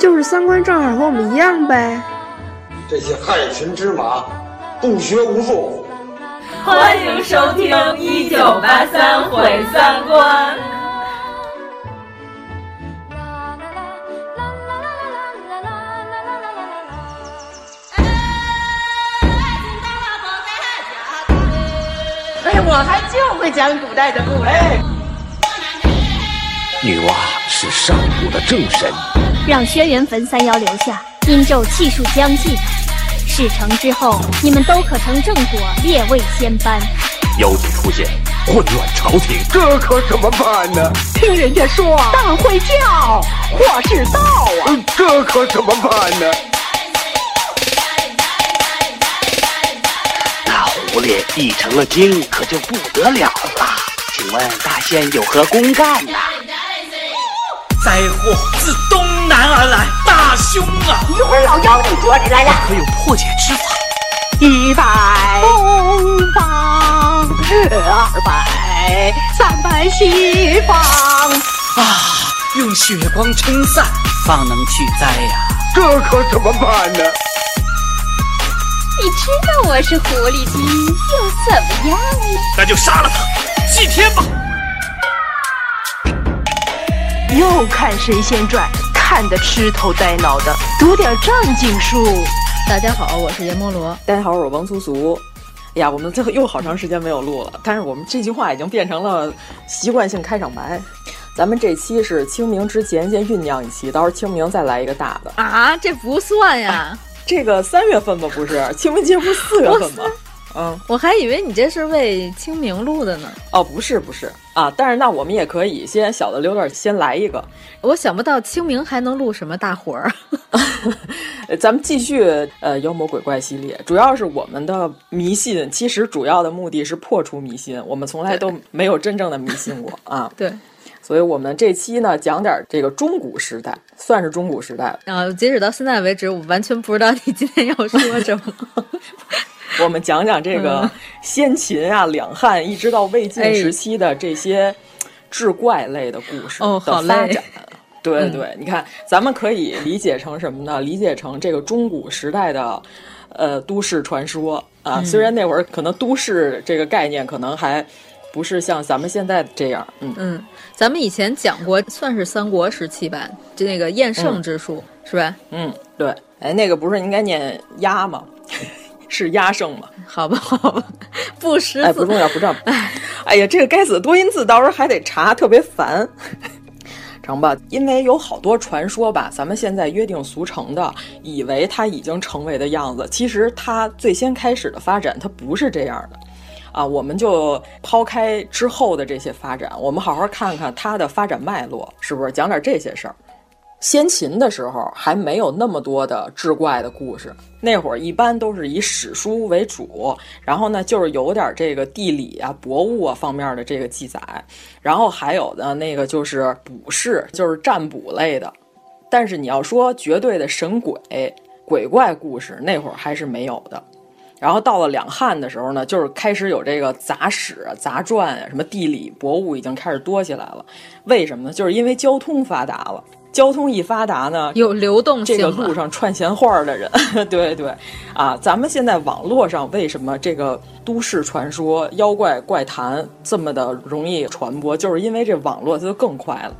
就是三观正好和我们一样呗。这些害群之马，不学无术。欢迎收听《一九八三毁三观》。哎，我还就会讲古代的故事。女娲是上古的正神，让轩辕坟三妖留下，阴咒气数将尽。事成之后，你们都可成正果，列位仙班。妖精出现，混乱朝廷，这可怎么办呢？听人家说，大会叫，祸是道啊！这可怎么办呢？那狐狸一成了精，可就不得了了。请问大仙有何公干呢？灾祸自东南而来，大凶啊！一会儿老妖精捉你来了，可有破解之法？一百东方，二百，三百西方啊！用血光撑散，方能去灾呀！这可怎么办呢？你知道我是狐狸精，又怎么样呢？那就杀了他，祭天吧！又看《神仙传》，看得痴头呆脑的，读点正经书。大家好，我是阎摩罗。大家好，我是王苏苏。哎呀，我们最后又好长时间没有录了，但是我们这句话已经变成了习惯性开场白。咱们这期是清明之前先酝酿一期，到时候清明再来一个大的啊，这不算呀。这个三月份吧，不是清明节不是四月份吗？嗯，我还以为你这是为清明录的呢。哦，不是不是啊，但是那我们也可以先小的溜点先来一个。我想不到清明还能录什么大活儿。咱们继续呃妖魔鬼怪系列，主要是我们的迷信，其实主要的目的是破除迷信。我们从来都没有真正的迷信过啊。对，所以我们这期呢讲点这个中古时代，算是中古时代了。啊，截止到现在为止，我完全不知道你今天要说什么。我们讲讲这个先秦啊、两汉一直到魏晋时期的这些志怪类的故事的发展。对对，你看，咱们可以理解成什么呢？理解成这个中古时代的呃都市传说啊。虽然那会儿可能都市这个概念可能还不是像咱们现在这样。嗯嗯，咱们以前讲过，算是三国时期吧，就那个厌胜之术是吧？嗯，对。哎，那个不是应该念鸭吗？是压胜吗？好吧，好吧，不识字，哎，不重要，不重要。哎，哎呀，这个该死的多音字，到时候还得查，特别烦。成吧，因为有好多传说吧，咱们现在约定俗成的，以为它已经成为的样子，其实它最先开始的发展，它不是这样的。啊，我们就抛开之后的这些发展，我们好好看看它的发展脉络，是不是？讲点这些事儿。先秦的时候还没有那么多的志怪的故事，那会儿一般都是以史书为主，然后呢就是有点这个地理啊、博物啊方面的这个记载，然后还有的那个就是卜筮，就是占卜类的。但是你要说绝对的神鬼鬼怪故事，那会儿还是没有的。然后到了两汉的时候呢，就是开始有这个杂史、杂传啊，什么地理博物已经开始多起来了。为什么呢？就是因为交通发达了。交通一发达呢，有流动性。这个路上串闲话的人，对对，啊，咱们现在网络上为什么这个都市传说、妖怪怪谈这么的容易传播？就是因为这网络它就更快了。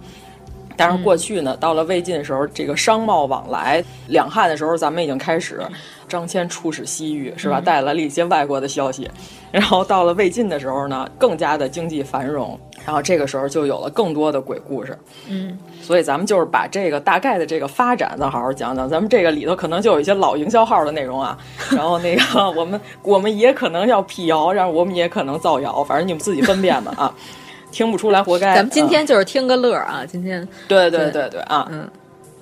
但是过去呢，到了魏晋的时候，这个商贸往来，两汉的时候，咱们已经开始张骞出使西域，是吧？带来了一些外国的消息。然后到了魏晋的时候呢，更加的经济繁荣，然后这个时候就有了更多的鬼故事。嗯，所以咱们就是把这个大概的这个发展，咱好好讲讲。咱们这个里头可能就有一些老营销号的内容啊。然后那个 我们我们也可能要辟谣，然后我们也可能造谣，反正你们自己分辨吧啊。听不出来，活该。咱们今天就是听个乐啊！今天，对对对对啊，嗯，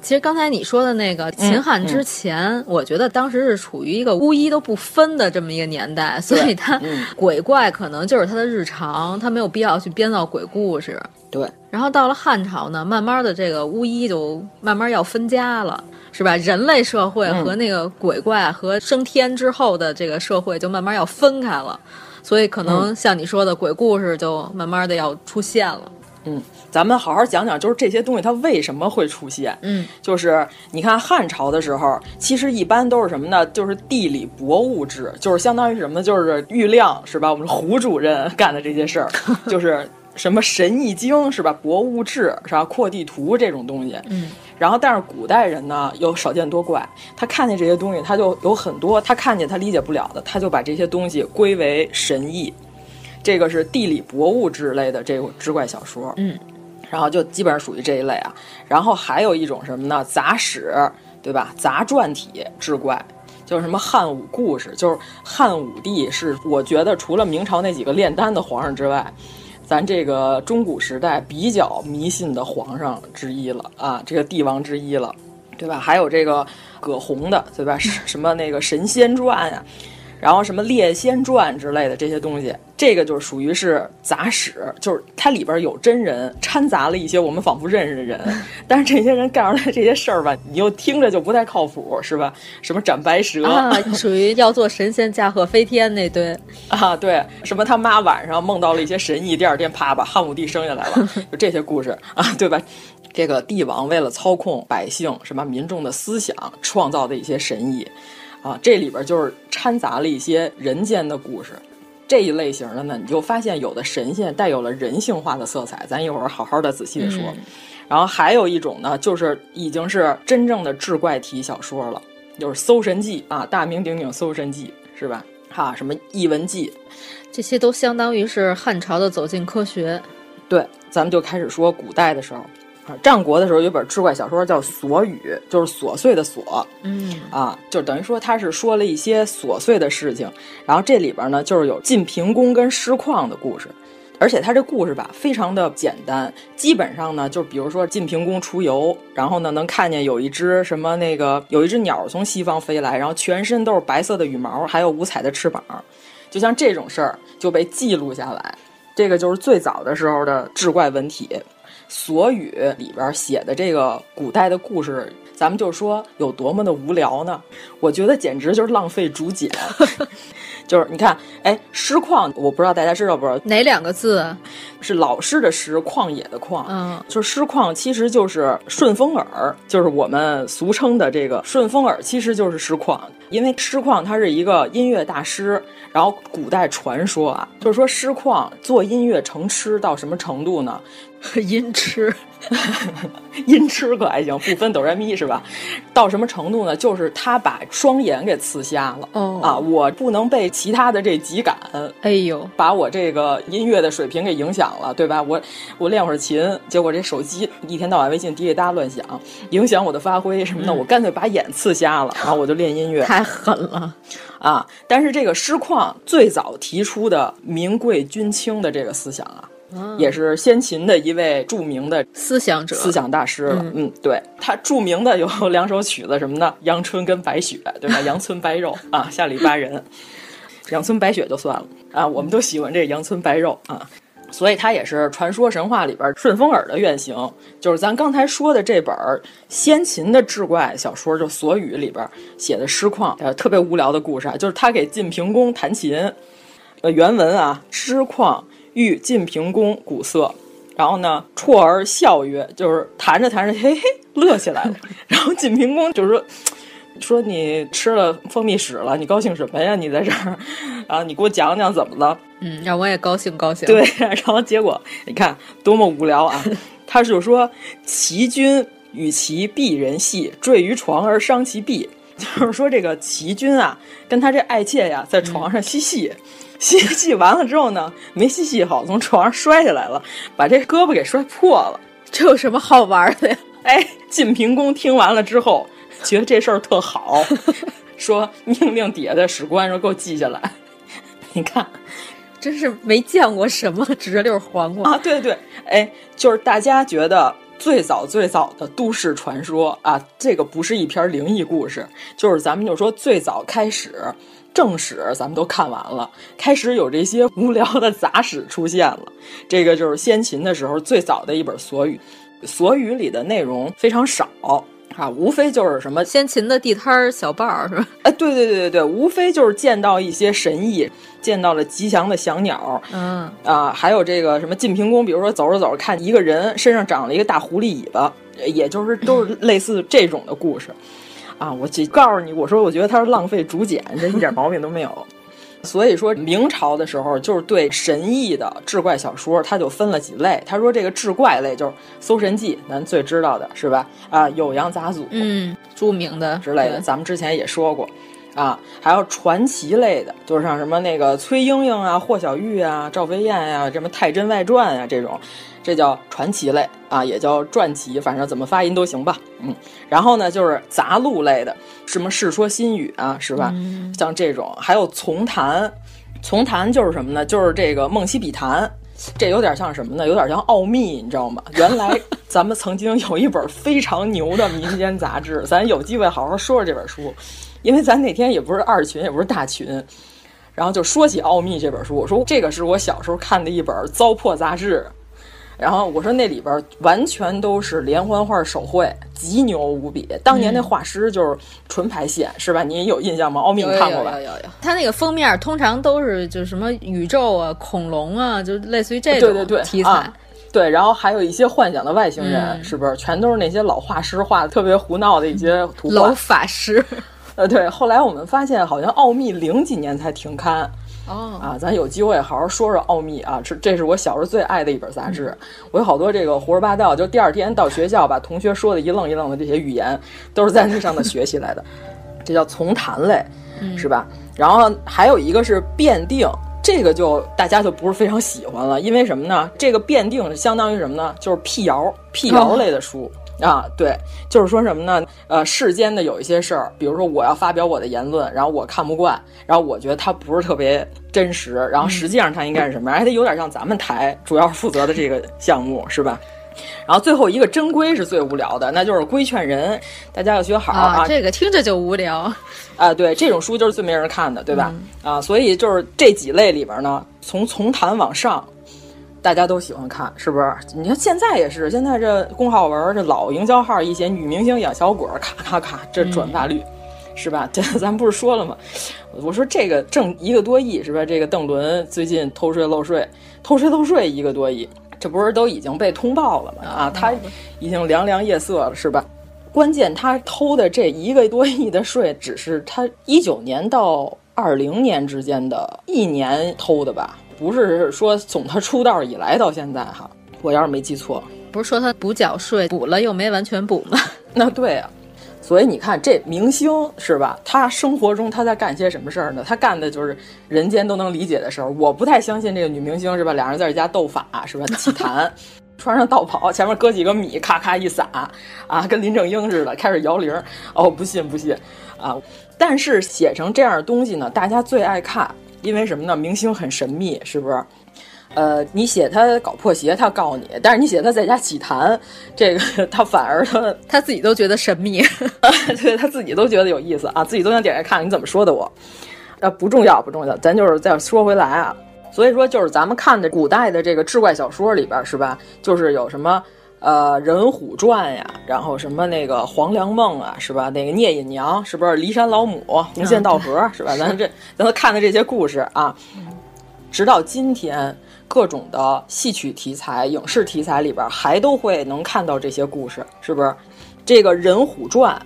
其实刚才你说的那个秦汉之前，嗯嗯、我觉得当时是处于一个巫医都不分的这么一个年代，所以他鬼怪可能就是他的日常，他没有必要去编造鬼故事。对。然后到了汉朝呢，慢慢的这个巫医就慢慢要分家了，是吧？人类社会和那个鬼怪和升天之后的这个社会就慢慢要分开了，所以可能像你说的鬼故事就慢慢的要出现了。嗯，咱们好好讲讲，就是这些东西它为什么会出现？嗯，就是你看汉朝的时候，其实一般都是什么呢？就是地理博物志，就是相当于什么？就是郁亮是吧？我们胡主任干的这些事儿，就是什么《神异经》是吧？博物志是吧？扩地图这种东西。嗯，然后但是古代人呢又少见多怪，他看见这些东西，他就有很多他看见他理解不了的，他就把这些东西归为神异。这个是地理博物之类的这种志怪小说，嗯，然后就基本上属于这一类啊。然后还有一种什么呢？杂史，对吧？杂传体志怪，就是什么汉武故事，就是汉武帝是我觉得除了明朝那几个炼丹的皇上之外，咱这个中古时代比较迷信的皇上之一了啊，这个帝王之一了，对吧？还有这个葛洪的，对吧？什么那个神仙传呀、啊。然后什么《列仙传》之类的这些东西，这个就是属于是杂史，就是它里边有真人掺杂了一些我们仿佛认识的人，但是这些人干出来这些事儿吧，你又听着就不太靠谱，是吧？什么斩白蛇啊，属于要做神仙驾鹤飞天那堆 啊，对，什么他妈晚上梦到了一些神异，第二天啪把汉武帝生下来了，就这些故事啊，对吧？这个帝王为了操控百姓什么民众的思想，创造的一些神异。啊，这里边就是掺杂了一些人间的故事，这一类型的呢，你就发现有的神仙带有了人性化的色彩，咱一会儿好好的仔细的说。嗯、然后还有一种呢，就是已经是真正的志怪体小说了，就是《搜神记》啊，大名鼎鼎《搜神记》是吧？哈，什么《异闻记》，这些都相当于是汉朝的走进科学。对，咱们就开始说古代的时候。战国的时候有本志怪小说叫《琐语》，就是琐碎的琐，嗯啊，就等于说他是说了一些琐碎的事情，然后这里边呢就是有晋平公跟师旷的故事，而且他这故事吧非常的简单，基本上呢就比如说晋平公出游，然后呢能看见有一只什么那个有一只鸟从西方飞来，然后全身都是白色的羽毛，还有五彩的翅膀，就像这种事儿就被记录下来，这个就是最早的时候的志怪文体。所语里边写的这个古代的故事，咱们就说有多么的无聊呢？我觉得简直就是浪费竹简。就是你看，哎，诗旷，我不知道大家知道不知道哪两个字？是老师的师，旷野的旷。嗯，就是诗旷，其实就是顺风耳，就是我们俗称的这个顺风耳，其实就是诗旷。因为诗旷他是一个音乐大师，然后古代传说啊，就是说诗旷做音乐成痴到什么程度呢？音痴，音痴可还行，不分哆来咪是吧？到什么程度呢？就是他把双眼给刺瞎了。哦啊，我不能被其他的这几感，哎呦，把我这个音乐的水平给影响了，对吧？我我练会儿琴，结果这手机一天到晚微信滴滴答乱响，影响我的发挥什么的，嗯、我干脆把眼刺瞎了，然后我就练音乐。太狠了啊！但是这个师旷最早提出的名贵君轻的这个思想啊。也是先秦的一位著名的思想者、思想大师了。嗯,嗯，对他著名的有两首曲子，什么呢？阳春跟白雪，对吧？阳春白肉啊，下里巴人。阳春白雪就算了啊，我们都喜欢这阳春白肉啊。所以他也是传说神话里边顺风耳的原型，就是咱刚才说的这本先秦的志怪小说，就《所语》里边写的诗况，呃，特别无聊的故事啊，就是他给晋平公弹琴。呃，原文啊，师旷。遇晋平公鼓瑟，然后呢，啜而笑曰，就是弹着弹着，嘿嘿，乐起来了。然后晋平公就是说，说你吃了蜂蜜屎了，你高兴什么呀？你在这儿啊？你给我讲讲怎么了？嗯，让我也高兴高兴。对，然后结果你看多么无聊啊！他是说，齐君与其璧人戏，坠于床而伤其臂，就是说这个齐君啊，跟他这爱妾呀，在床上嬉戏。嗯嬉戏完了之后呢，没嬉戏好，从床上摔下来了，把这胳膊给摔破了。这有什么好玩的呀？哎，晋平公听完了之后，觉得这事儿特好，说命令底下的史官说给我记下来。你看，真是没见过什么直溜黄瓜啊！对对，哎，就是大家觉得最早最早的都市传说啊，这个不是一篇灵异故事，就是咱们就说最早开始正史，咱们都看完了，开始有这些无聊的杂史出现了。这个就是先秦的时候最早的一本所语，所语里的内容非常少。啊，无非就是什么先秦的地摊儿小报儿是吧？哎，对对对对对，无非就是见到一些神异，见到了吉祥的祥鸟，嗯啊，还有这个什么晋平公，比如说走着走着看一个人身上长了一个大狐狸尾巴，也就是都是 类似这种的故事。啊，我告诉你，我说我觉得他是浪费竹简，这一点毛病都没有。所以说明朝的时候，就是对神异的志怪小说，他就分了几类。他说这个志怪类就是《搜神记》，咱最知道的是吧？啊，《酉阳杂俎》，嗯，著名的之类的，咱们之前也说过。啊，还有传奇类的，就是像什么那个崔莺莺啊、霍小玉啊、赵飞燕呀、什么《太真外传》啊这种，这叫传奇类啊，也叫传奇，反正怎么发音都行吧。嗯，然后呢，就是杂录类的，什么《世说新语》啊，是吧？嗯、像这种，还有丛谈，丛谈就是什么呢？就是这个《梦溪笔谈》，这有点像什么呢？有点像奥秘，你知道吗？原来 咱们曾经有一本非常牛的民间杂志，咱有机会好好说说这本书。因为咱那天也不是二群，也不是大群，然后就说起《奥秘》这本书，我说这个是我小时候看的一本糟粕杂志，然后我说那里边完全都是连环画手绘，极牛无比。当年那画师就是纯排线，是吧？你有印象吗？《奥秘》你看过吧？有有有。它那个封面通常都是就是什么宇宙啊、恐龙啊，就类似于这种对对对题材。啊对，然后还有一些幻想的外星人，嗯、是不是？全都是那些老画师画的特别胡闹的一些图画。老法师。呃，对，后来我们发现好像奥秘零几年才停刊，哦，啊，咱有机会好好说说奥秘啊，这这是我小时候最爱的一本杂志，我有好多这个胡说八道，就第二天到学校把同学说的一愣一愣的这些语言，都是在那上头学习来的，这叫从谈类，是吧？然后还有一个是辩定，这个就大家就不是非常喜欢了，因为什么呢？这个辩定相当于什么呢？就是辟谣、辟谣类的书。啊，对，就是说什么呢？呃，世间的有一些事儿，比如说我要发表我的言论，然后我看不惯，然后我觉得它不是特别真实，然后实际上它应该是什么样？还得有点像咱们台主要负责的这个项目，是吧？然后最后一个真规是最无聊的，那就是规劝人，大家要学好啊。这个听着就无聊啊，对，这种书就是最没人看的，对吧？嗯、啊，所以就是这几类里边呢，从从谈往上。大家都喜欢看，是不是？你看现在也是，现在这公号文这老营销号一写女明星养小鬼，咔咔咔，这转发率，嗯、是吧？这咱不是说了吗？我说这个挣一个多亿，是吧？这个邓伦最近偷税漏税，偷税漏税一个多亿，这不是都已经被通报了吗？啊，他已经凉凉夜色了，是吧？关键他偷的这一个多亿的税，只是他一九年到二零年之间的一年偷的吧？不是说从他出道以来到现在哈，我要是没记错，不是说他补缴税补了又没完全补吗？那对啊，所以你看这明星是吧？他生活中他在干些什么事儿呢？他干的就是人间都能理解的事儿。我不太相信这个女明星是吧？俩人在家斗法是吧？祭坛，穿上道袍，前面搁几个米，咔咔一撒啊，跟林正英似的开始摇铃。哦，不信不信啊！但是写成这样的东西呢，大家最爱看。因为什么呢？明星很神秘，是不是？呃，你写他搞破鞋，他告你；但是你写他在家起痰，这个 他反而他他自己都觉得神秘，对他自己都觉得有意思啊，自己都想点开看你怎么说的我。啊，不重要，不重要，咱就是再说回来啊。所以说，就是咱们看的古代的这个志怪小说里边，是吧？就是有什么呃《人虎传》呀，然后什么那个《黄粱梦》啊，是吧？那个聂隐娘是不是骊山老母、红线道河、嗯、是吧？咱这咱都看的这些故事啊，直到今天，各种的戏曲题材、影视题材里边还都会能看到这些故事，是不是？这个《人虎传》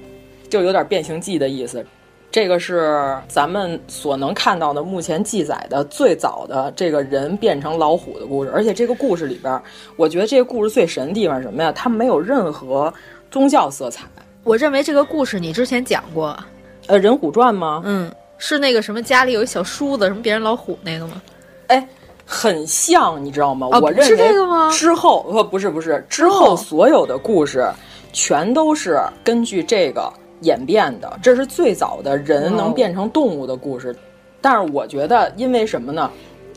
就有点变形记的意思。这个是咱们所能看到的目前记载的最早的这个人变成老虎的故事，而且这个故事里边，我觉得这个故事最神的地方是什么呀？它没有任何宗教色彩。我认为这个故事你之前讲过，呃，《人虎传》吗？嗯，是那个什么家里有一小叔子，什么别人老虎那个吗？哎，很像，你知道吗？啊、我认为是这个吗？之后呃不是不是，之后所有的故事全都是根据这个。演变的，这是最早的人能变成动物的故事。但是我觉得，因为什么呢？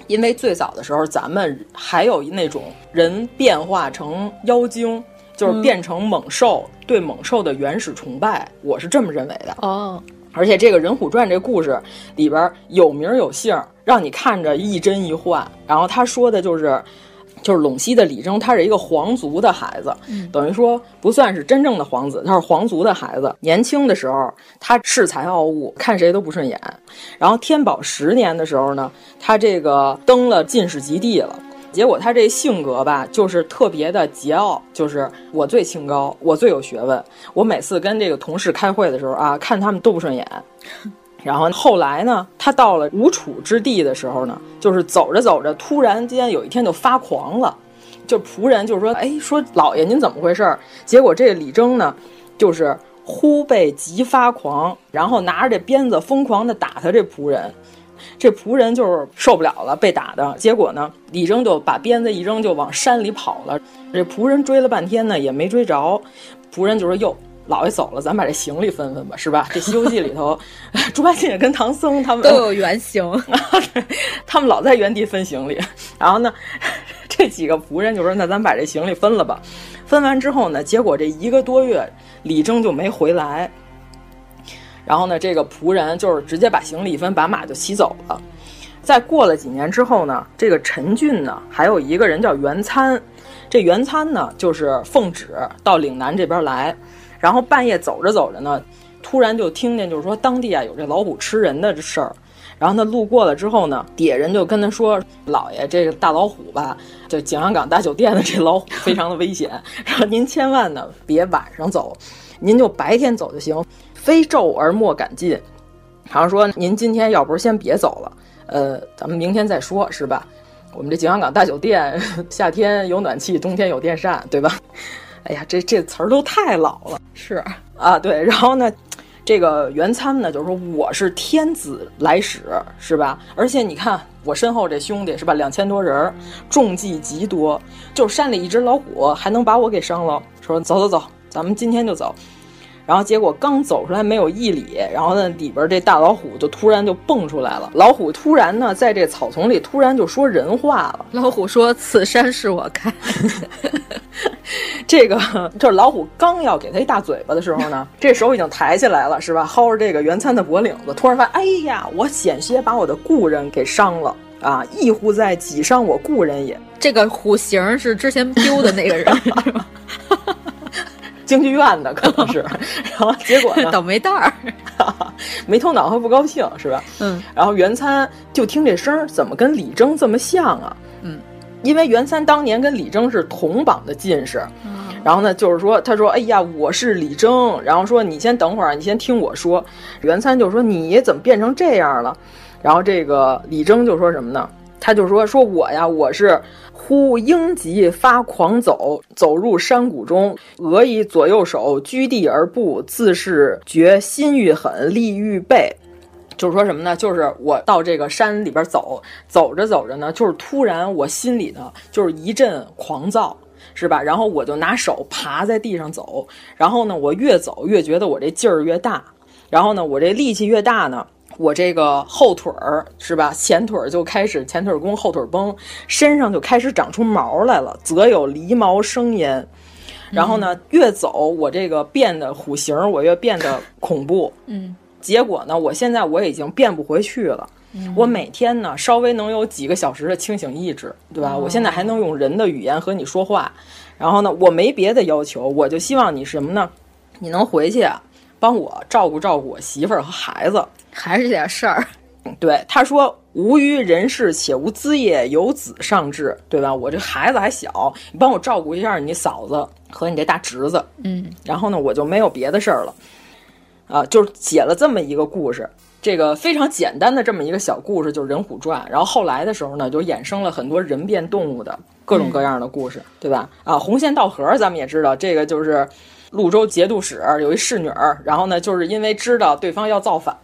因为最早的时候，咱们还有那种人变化成妖精，就是变成猛兽，对猛兽的原始崇拜，我是这么认为的。哦，而且这个《人虎传》这故事里边有名有姓，让你看着一真一幻。然后他说的就是。就是陇西的李征，他是一个皇族的孩子，嗯、等于说不算是真正的皇子，他是皇族的孩子。年轻的时候，他恃才傲物，看谁都不顺眼。然后天宝十年的时候呢，他这个登了进士及第了。结果他这性格吧，就是特别的桀骜，就是我最清高，我最有学问。我每次跟这个同事开会的时候啊，看他们都不顺眼。然后后来呢，他到了吴楚之地的时候呢，就是走着走着，突然间有一天就发狂了，就仆人就说：“哎，说老爷您怎么回事？”结果这个李征呢，就是忽被急发狂，然后拿着这鞭子疯狂的打他这仆人，这仆人就是受不了了，被打的。结果呢，李征就把鞭子一扔，就往山里跑了。这仆人追了半天呢，也没追着。仆人就说：“哟。”老爷走了，咱把这行李分分吧，是吧？这《西游记》里头，猪八戒跟唐僧他们都有原型，他们老在原地分行李。然后呢，这几个仆人就说：“那咱把这行李分了吧。”分完之后呢，结果这一个多月，李征就没回来。然后呢，这个仆人就是直接把行李一分，把马就骑走了。再过了几年之后呢，这个陈俊呢，还有一个人叫袁参，这袁参呢，就是奉旨到岭南这边来。然后半夜走着走着呢，突然就听见就是说当地啊有这老虎吃人的事儿，然后他路过了之后呢，底下人就跟他说：“老爷，这个大老虎吧，就景阳冈大酒店的这老虎非常的危险，然后您千万呢别晚上走，您就白天走就行，非昼而莫敢进。好像说您今天要不是先别走了，呃，咱们明天再说，是吧？我们这景阳冈大酒店 夏天有暖气，冬天有电扇，对吧？”哎呀，这这词儿都太老了，是啊，对。然后呢，这个袁参呢，就是说我是天子来使，是吧？而且你看我身后这兄弟是吧，两千多人，重计极多，就山里一只老虎还能把我给伤了。说走走走，咱们今天就走。然后结果刚走出来没有一里，然后呢里边这大老虎就突然就蹦出来了。老虎突然呢在这草丛里突然就说人话了。老虎说：“此山是我开。”这个就是老虎刚要给他一大嘴巴的时候呢，这手已经抬起来了，是吧？薅着这个袁参的脖领子，突然发现，哎呀，我险些把我的故人给伤了啊！亦乎在己伤我故人也。这个虎形是之前丢的那个人，是吧？京剧院的可能是，然后结果呢？倒霉蛋儿，没头脑和不高兴，是吧？嗯。然后袁参就听这声，怎么跟李征这么像啊？嗯。因为袁参当年跟李征是同榜的进士，然后呢，就是说，他说：“哎呀，我是李征。”然后说：“你先等会儿，你先听我说。”袁参就说：“你怎么变成这样了？”然后这个李征就说什么呢？他就说：“说我呀，我是忽鹰急发狂走，走入山谷中，俄以左右手居地而步，自是觉心欲狠，力欲背。”就是说什么呢？就是我到这个山里边走，走着走着呢，就是突然我心里呢就是一阵狂躁，是吧？然后我就拿手爬在地上走，然后呢，我越走越觉得我这劲儿越大，然后呢，我这力气越大呢，我这个后腿儿是吧？前腿儿就开始前腿弓，后腿绷，身上就开始长出毛来了，则有狸毛生焉。然后呢，越走我这个变得虎形，我越变得恐怖。嗯。结果呢，我现在我已经变不回去了。嗯、我每天呢，稍微能有几个小时的清醒意志，对吧？哦、我现在还能用人的语言和你说话。然后呢，我没别的要求，我就希望你什么呢？你能回去啊，帮我照顾照顾我媳妇儿和孩子，还是这点事儿。对，他说：“无于人世，且无资业，有子尚志，对吧？我这孩子还小，你帮我照顾一下你嫂子和你这大侄子。嗯，然后呢，我就没有别的事儿了。”啊，就是写了这么一个故事，这个非常简单的这么一个小故事，就是《人虎传》。然后后来的时候呢，就衍生了很多人变动物的各种各样的故事，嗯、对吧？啊，红线道盒咱们也知道，这个就是潞州节度使有一侍女儿，然后呢，就是因为知道对方要造反，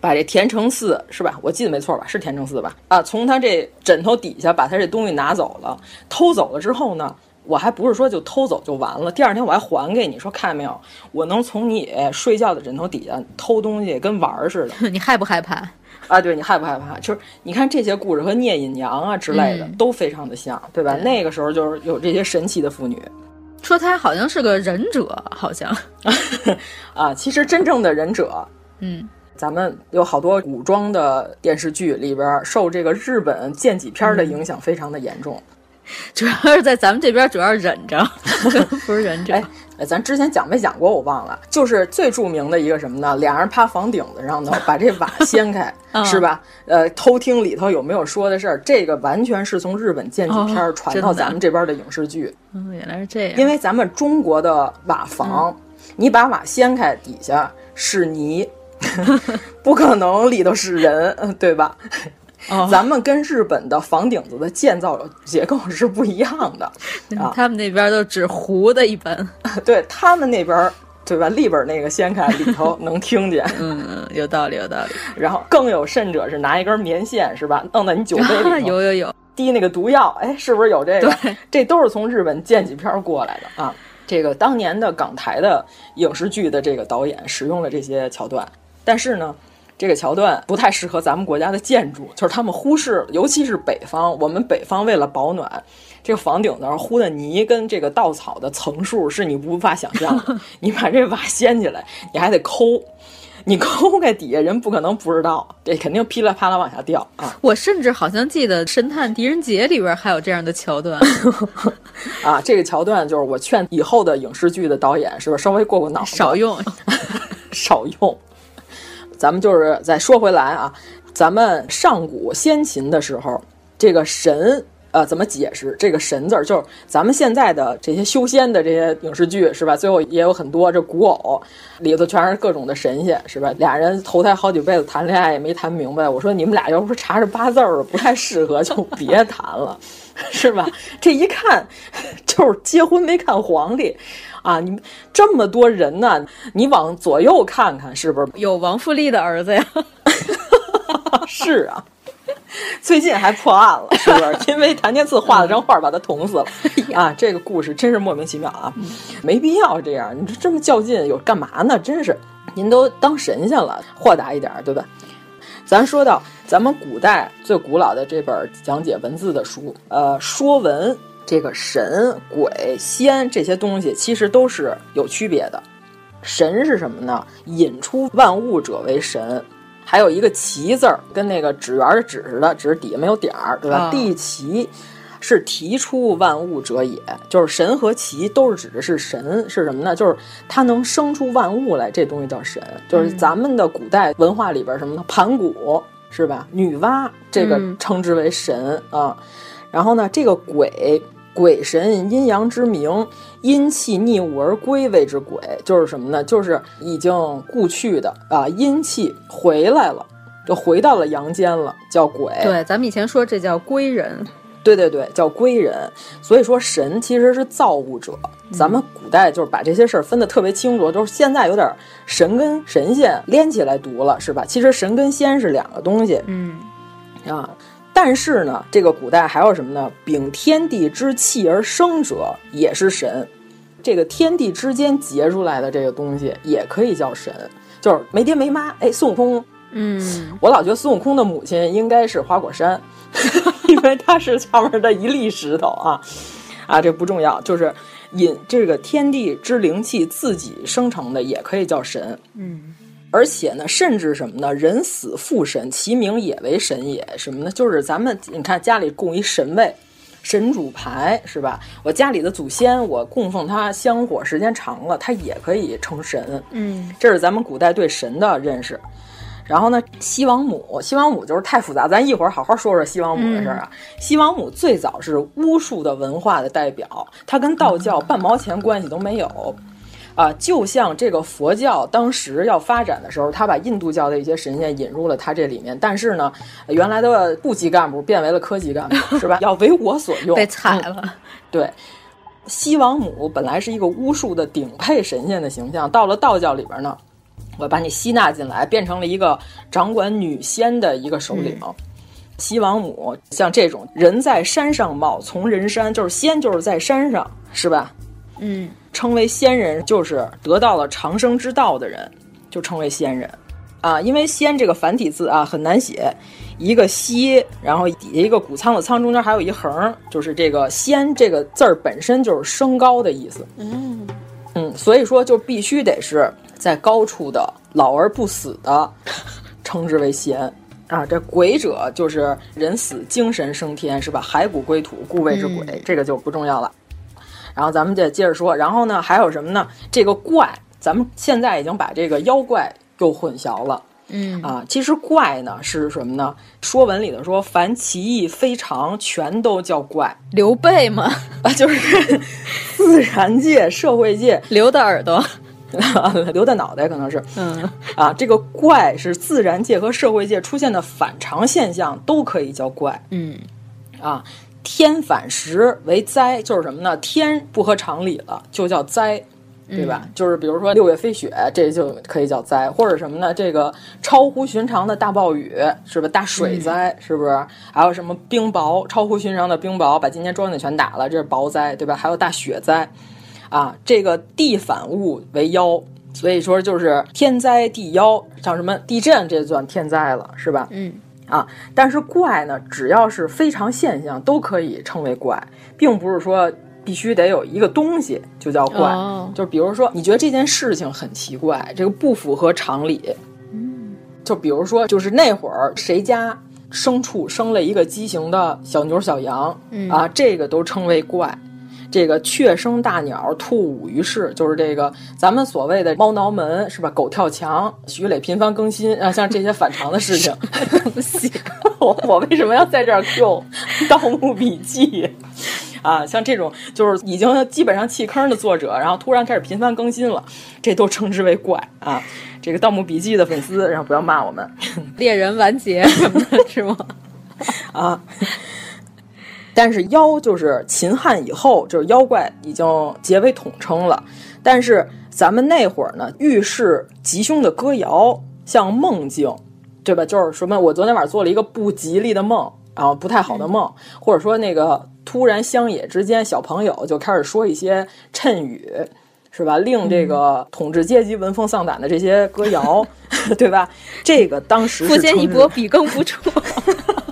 把这田承嗣是吧？我记得没错吧？是田承嗣吧？啊，从他这枕头底下把他这东西拿走了，偷走了之后呢？我还不是说就偷走就完了，第二天我还还给你，说看见没有，我能从你睡觉的枕头底下偷东西，跟玩儿似的。你害不害怕？啊，对你害不害怕？就是你看这些故事和聂隐娘啊之类的、嗯、都非常的像，对吧？对那个时候就是有这些神奇的妇女。说她好像是个忍者，好像 啊，其实真正的忍者，嗯。咱们有好多古装的电视剧里边，受这个日本剑戟片的影响非常的严重。主要是在咱们这边，主要忍着，不是忍着。哎，咱之前讲没讲过？我忘了。就是最著名的一个什么呢？俩人趴房顶子上头，把这瓦掀开，是吧？呃，偷听里头有没有说的事儿？这个完全是从日本剑戟片传到咱们这边的影视剧。嗯，原来是这样。因为咱们中国的瓦房，你把瓦掀开，底下是泥。不可能里头是人，对吧？哦、咱们跟日本的房顶子的建造结构是不一样的 啊。他们那边都只糊的，一般。对他们那边，对吧？里边那个掀开，里头能听见。嗯，有道理，有道理。然后更有甚者是拿一根棉线，是吧？弄在你酒杯里、啊。有有有。滴那个毒药，哎，是不是有这个？对，这都是从日本建几片过来的啊。这个当年的港台的影视剧的这个导演使用了这些桥段。但是呢，这个桥段不太适合咱们国家的建筑，就是他们忽视，尤其是北方，我们北方为了保暖，这个房顶子上糊的泥跟这个稻草的层数是你无法想象的。你把这瓦掀起来，你还得抠，你抠开底下人不可能不知道，这肯定噼里啪啦往下掉啊！我甚至好像记得《神探狄仁杰》里边还有这样的桥段 啊！这个桥段就是我劝以后的影视剧的导演是不是稍微过过脑子，少用，少用。咱们就是再说回来啊，咱们上古先秦的时候，这个神呃怎么解释这个神字儿？就是咱们现在的这些修仙的这些影视剧是吧？最后也有很多这古偶里头全是各种的神仙是吧？俩人投胎好几辈子谈恋爱也没谈明白。我说你们俩要不是查着八字儿不太适合，就别谈了，是吧？这一看就是结婚没看黄历。啊，你这么多人呢，你往左右看看，是不是有王富利的儿子呀？是啊，最近还破案了，是不是？因为谭健次画了张画把他捅死了 啊！这个故事真是莫名其妙啊，没必要这样，你这么较劲有干嘛呢？真是，您都当神仙了，豁达一点，对吧？咱说到咱们古代最古老的这本讲解文字的书，呃，《说文》。这个神、鬼、仙这些东西其实都是有区别的。神是什么呢？引出万物者为神。还有一个“奇”字儿，跟那个纸圆的“纸”似的，只是底下没有点儿，对吧？地奇是提出万物者也，就是神和奇都是指的是神，是什么呢？就是它能生出万物来，这东西叫神。就是咱们的古代文化里边什么呢？盘古是吧？女娲这个称之为神啊。然后呢，这个鬼。鬼神阴阳之名，阴气逆物而归谓之鬼，就是什么呢？就是已经故去的啊，阴气回来了，就回到了阳间了，叫鬼。对，咱们以前说这叫归人。对对对，叫归人。所以说神其实是造物者。咱们古代就是把这些事儿分得特别清楚，就是现在有点神跟神仙连起来读了，是吧？其实神跟仙是两个东西。嗯，啊。但是呢，这个古代还有什么呢？秉天地之气而生者也是神，这个天地之间结出来的这个东西也可以叫神，就是没爹没妈。哎，孙悟空，嗯，我老觉得孙悟空的母亲应该是花果山，因为他是下面的一粒石头啊啊，这不重要，就是引这个天地之灵气自己生成的也可以叫神，嗯。而且呢，甚至什么呢？人死复神，其名也为神也。什么呢？就是咱们你看家里供一神位、神主牌，是吧？我家里的祖先，我供奉他香火时间长了，他也可以成神。嗯，这是咱们古代对神的认识。然后呢，西王母，西王母就是太复杂，咱一会儿好好说说西王母的事儿啊。西王母最早是巫术的文化的代表，它跟道教半毛钱关系都没有。啊，就像这个佛教当时要发展的时候，他把印度教的一些神仙引入了他这里面，但是呢，原来的部级干部变为了科级干部，是吧？要为我所用，被踩了。对，西王母本来是一个巫术的顶配神仙的形象，到了道教里边呢，我把你吸纳进来，变成了一个掌管女仙的一个首领。西王母像这种人在山上冒，从人山，就是仙就是在山上，是吧？嗯。称为仙人，就是得到了长生之道的人，就称为仙人，啊，因为“仙”这个繁体字啊很难写，一个“西”，然后底下一个谷仓的“仓”，中间还有一横，就是这个“仙”这个字儿本身就是升高的意思。嗯嗯，所以说就必须得是在高处的老而不死的，称之为仙啊。这鬼者就是人死精神升天，是吧？骸骨归土，故谓之鬼，嗯、这个就不重要了。然后咱们再接着说，然后呢，还有什么呢？这个怪，咱们现在已经把这个妖怪又混淆了。嗯啊，其实怪呢是什么呢？《说文》里的说，凡奇异非常，全都叫怪。刘备嘛，啊，就是 自然界、社会界刘的耳朵，刘的脑袋可能是。嗯啊，这个怪是自然界和社会界出现的反常现象，都可以叫怪。嗯啊。天反时为灾，就是什么呢？天不合常理了，就叫灾，对吧？嗯、就是比如说六月飞雪，这就可以叫灾，或者什么呢？这个超乎寻常的大暴雨，是吧？大水灾，嗯、是不是？还有什么冰雹，超乎寻常的冰雹，把今年庄稼全打了，这是雹灾，对吧？还有大雪灾，啊，这个地反物为妖，所以说就是天灾地妖，像什么地震，这就算天灾了，是吧？嗯。啊，但是怪呢，只要是非常现象，都可以称为怪，并不是说必须得有一个东西就叫怪。哦、就比如说，你觉得这件事情很奇怪，这个不符合常理。嗯，就比如说，就是那会儿谁家牲畜生了一个畸形的小牛、小羊，嗯、啊，这个都称为怪。这个雀生大鸟，兔舞于世，就是这个咱们所谓的猫挠门是吧？狗跳墙，徐磊频繁更新啊，像这些反常的事情，不行，我我为什么要在这儿 Q《盗墓笔记》啊？像这种就是已经基本上弃坑的作者，然后突然开始频繁更新了，这都称之为怪啊。这个《盗墓笔记》的粉丝，然后不要骂我们，猎人完结什么的，是吗？啊。但是妖就是秦汉以后，就是妖怪已经结为统称了。但是咱们那会儿呢，预示吉凶的歌谣，像梦境，对吧？就是什么，我昨天晚上做了一个不吉利的梦，然后不太好的梦，嗯、或者说那个突然乡野之间，小朋友就开始说一些谶语，是吧？令这个统治阶级闻风丧胆的这些歌谣，对吧？这个当时富坚 一博笔耕不辍。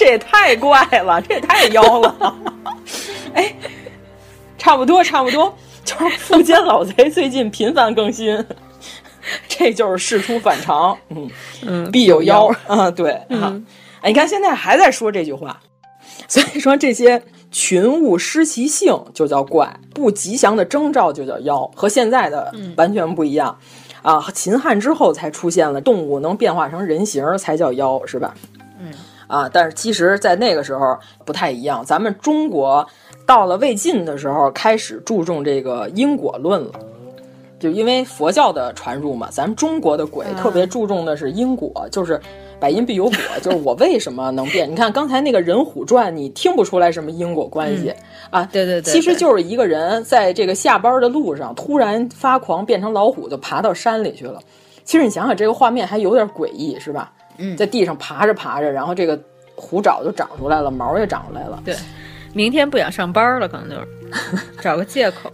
这也太怪了，这也太妖了！哎，差不多，差不多，就是富坚老贼最近频繁更新，这就是事出反常，嗯嗯，必有妖啊！对，啊，哎，你看现在还在说这句话，所以说这些群物失其性就叫怪，不吉祥的征兆就叫妖，和现在的完全不一样。啊，秦汉之后才出现了动物能变化成人形才叫妖，是吧？嗯。啊，但是其实，在那个时候不太一样。咱们中国到了魏晋的时候，开始注重这个因果论了，就因为佛教的传入嘛。咱们中国的鬼特别注重的是因果，嗯、就是百因必有果，就是我为什么能变？你看刚才那个人虎传，你听不出来什么因果关系、嗯、啊？对对对，其实就是一个人在这个下班的路上突然发狂，变成老虎，就爬到山里去了。其实你想想，这个画面还有点诡异，是吧？嗯，在地上爬着爬着，然后这个虎爪就长出来了，毛也长出来了。对，明天不想上班了，可能就是 找个借口。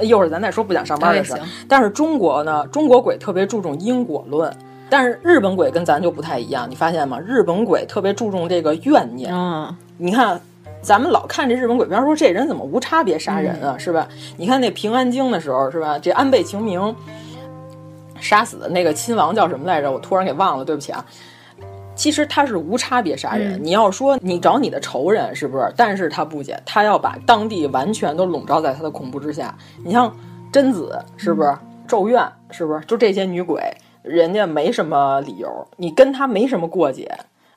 一会儿咱再说不想上班的事。哎、但是中国呢，中国鬼特别注重因果论，但是日本鬼跟咱就不太一样，你发现吗？日本鬼特别注重这个怨念。嗯，你看。咱们老看这日本鬼片，说这人怎么无差别杀人啊，嗯、是吧？你看那平安京的时候，是吧？这安倍晴明杀死的那个亲王叫什么来着？我突然给忘了，对不起啊。其实他是无差别杀人。嗯、你要说你找你的仇人，是不是？但是他不解，他要把当地完全都笼罩在他的恐怖之下。你像贞子，是不是？嗯、咒怨，是不是？就这些女鬼，人家没什么理由，你跟他没什么过节。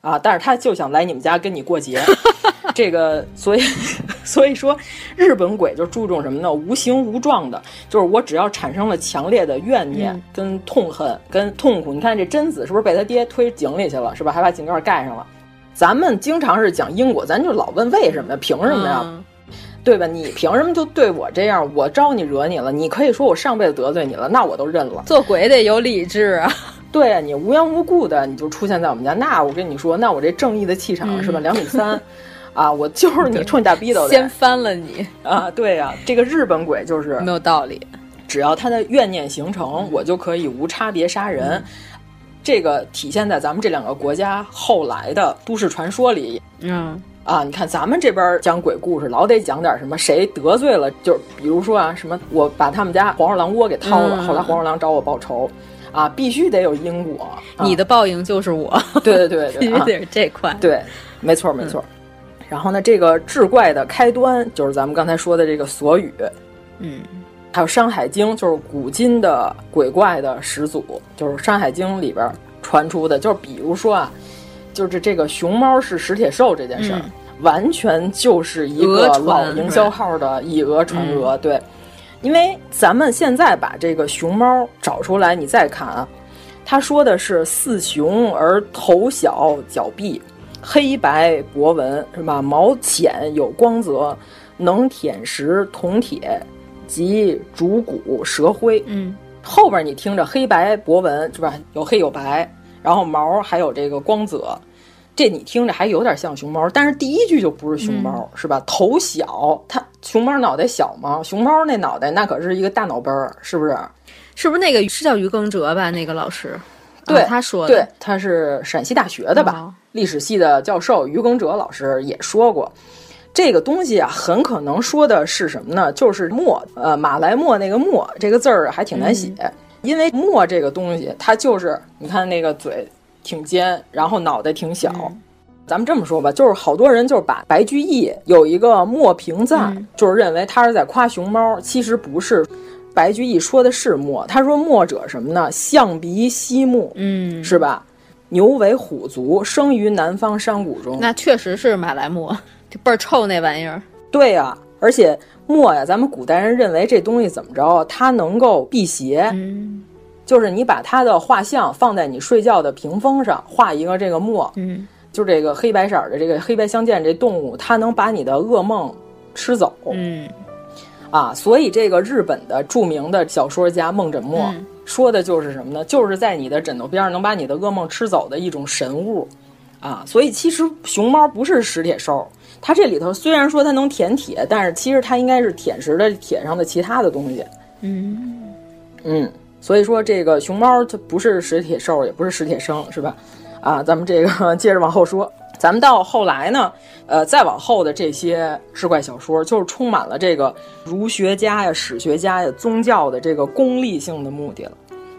啊！但是他就想来你们家跟你过节，这个，所以，所以说，日本鬼就注重什么呢？无形无状的，就是我只要产生了强烈的怨念、嗯、跟痛恨、跟痛苦。你看这贞子是不是被他爹推井里去了？是吧？还把井盖盖上了。咱们经常是讲因果，咱就老问为什么呀？凭什么呀？嗯、对吧？你凭什么就对我这样？我招你惹你了？你可以说我上辈子得罪你了，那我都认了。做鬼得有理智啊。对啊，你无缘无故的你就出现在我们家，那我跟你说，那我这正义的气场、嗯、是吧？两米三，啊，我就是你冲你大逼斗的，先翻了你啊！对呀、啊，这个日本鬼就是没有道理，只要他的怨念形成，我就可以无差别杀人。这个体现在咱们这两个国家后来的都市传说里。嗯啊，你看咱们这边讲鬼故事，老得讲点什么，谁得罪了，就是比如说啊，什么我把他们家黄鼠狼窝给掏了，嗯后来黄鼠狼找我报仇，啊，必须得有因果。啊、你的报应就是我。对对对对，必须得是这块。对，没错没错。然后呢，这个志怪的开端就是咱们刚才说的这个锁语。嗯。还有《山海经》，就是古今的鬼怪的始祖，就是《山海经》里边传出的。就是比如说啊，就是这个熊猫是石铁兽这件事儿，嗯、完全就是一个老营销号的以讹传讹。嗯、对，因为咱们现在把这个熊猫找出来，你再看啊，他说的是似熊而头小脚臂，黑白薄纹是吧？毛浅有光泽，能舔食铜铁。及竹骨蛇灰，嗯，后边你听着黑白薄纹是吧？有黑有白，然后毛还有这个光泽，这你听着还有点像熊猫，但是第一句就不是熊猫、嗯、是吧？头小，它熊猫脑袋小吗？熊猫那脑袋那可是一个大脑杯儿，是不是？是不是那个是叫于耕哲吧？那个老师，对、啊、他说的，对，他是陕西大学的吧？哦、历史系的教授于耕哲老师也说过。这个东西啊，很可能说的是什么呢？就是墨，呃，马来墨那个墨这个字儿还挺难写，嗯、因为墨这个东西，它就是你看那个嘴挺尖，然后脑袋挺小。嗯、咱们这么说吧，就是好多人就是把白居易有一个墨评赞，嗯、就是认为他是在夸熊猫，其实不是。白居易说的是墨，他说墨者什么呢？象鼻犀目，嗯，是吧？牛尾虎足，生于南方山谷中。那确实是马来貘。就倍儿臭那玩意儿，对呀、啊，而且墨呀，咱们古代人认为这东西怎么着，它能够辟邪，嗯，就是你把它的画像放在你睡觉的屏风上，画一个这个墨，嗯，就这个黑白色的这个黑白相间这动物，它能把你的噩梦吃走，嗯，啊，所以这个日本的著名的小说家梦枕墨、嗯、说的就是什么呢？就是在你的枕头边上能把你的噩梦吃走的一种神物，啊，所以其实熊猫不是食铁兽。它这里头虽然说它能舔铁，但是其实它应该是舔食的铁上的其他的东西。嗯。嗯，所以说这个熊猫它不是食铁兽，也不是史铁生，是吧？啊，咱们这个 接着往后说，咱们到后来呢，呃，再往后的这些志怪小说，就是充满了这个儒学家呀、史学家呀、宗教的这个功利性的目的了。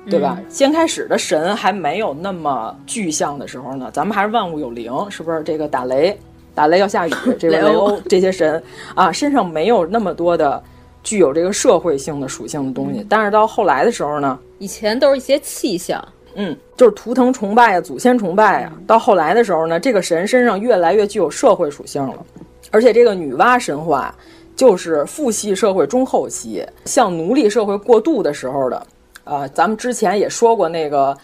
对吧？嗯、先开始的神还没有那么具象的时候呢，咱们还是万物有灵，是不是？这个打雷。打雷要下雨，这个雷欧这些神啊，身上没有那么多的具有这个社会性的属性的东西。但是到后来的时候呢，以前都是一些气象，嗯，就是图腾崇拜啊、祖先崇拜啊。到后来的时候呢，这个神身上越来越具有社会属性了，而且这个女娲神话就是父系社会中后期向奴隶社会过渡的时候的。啊、呃，咱们之前也说过那个。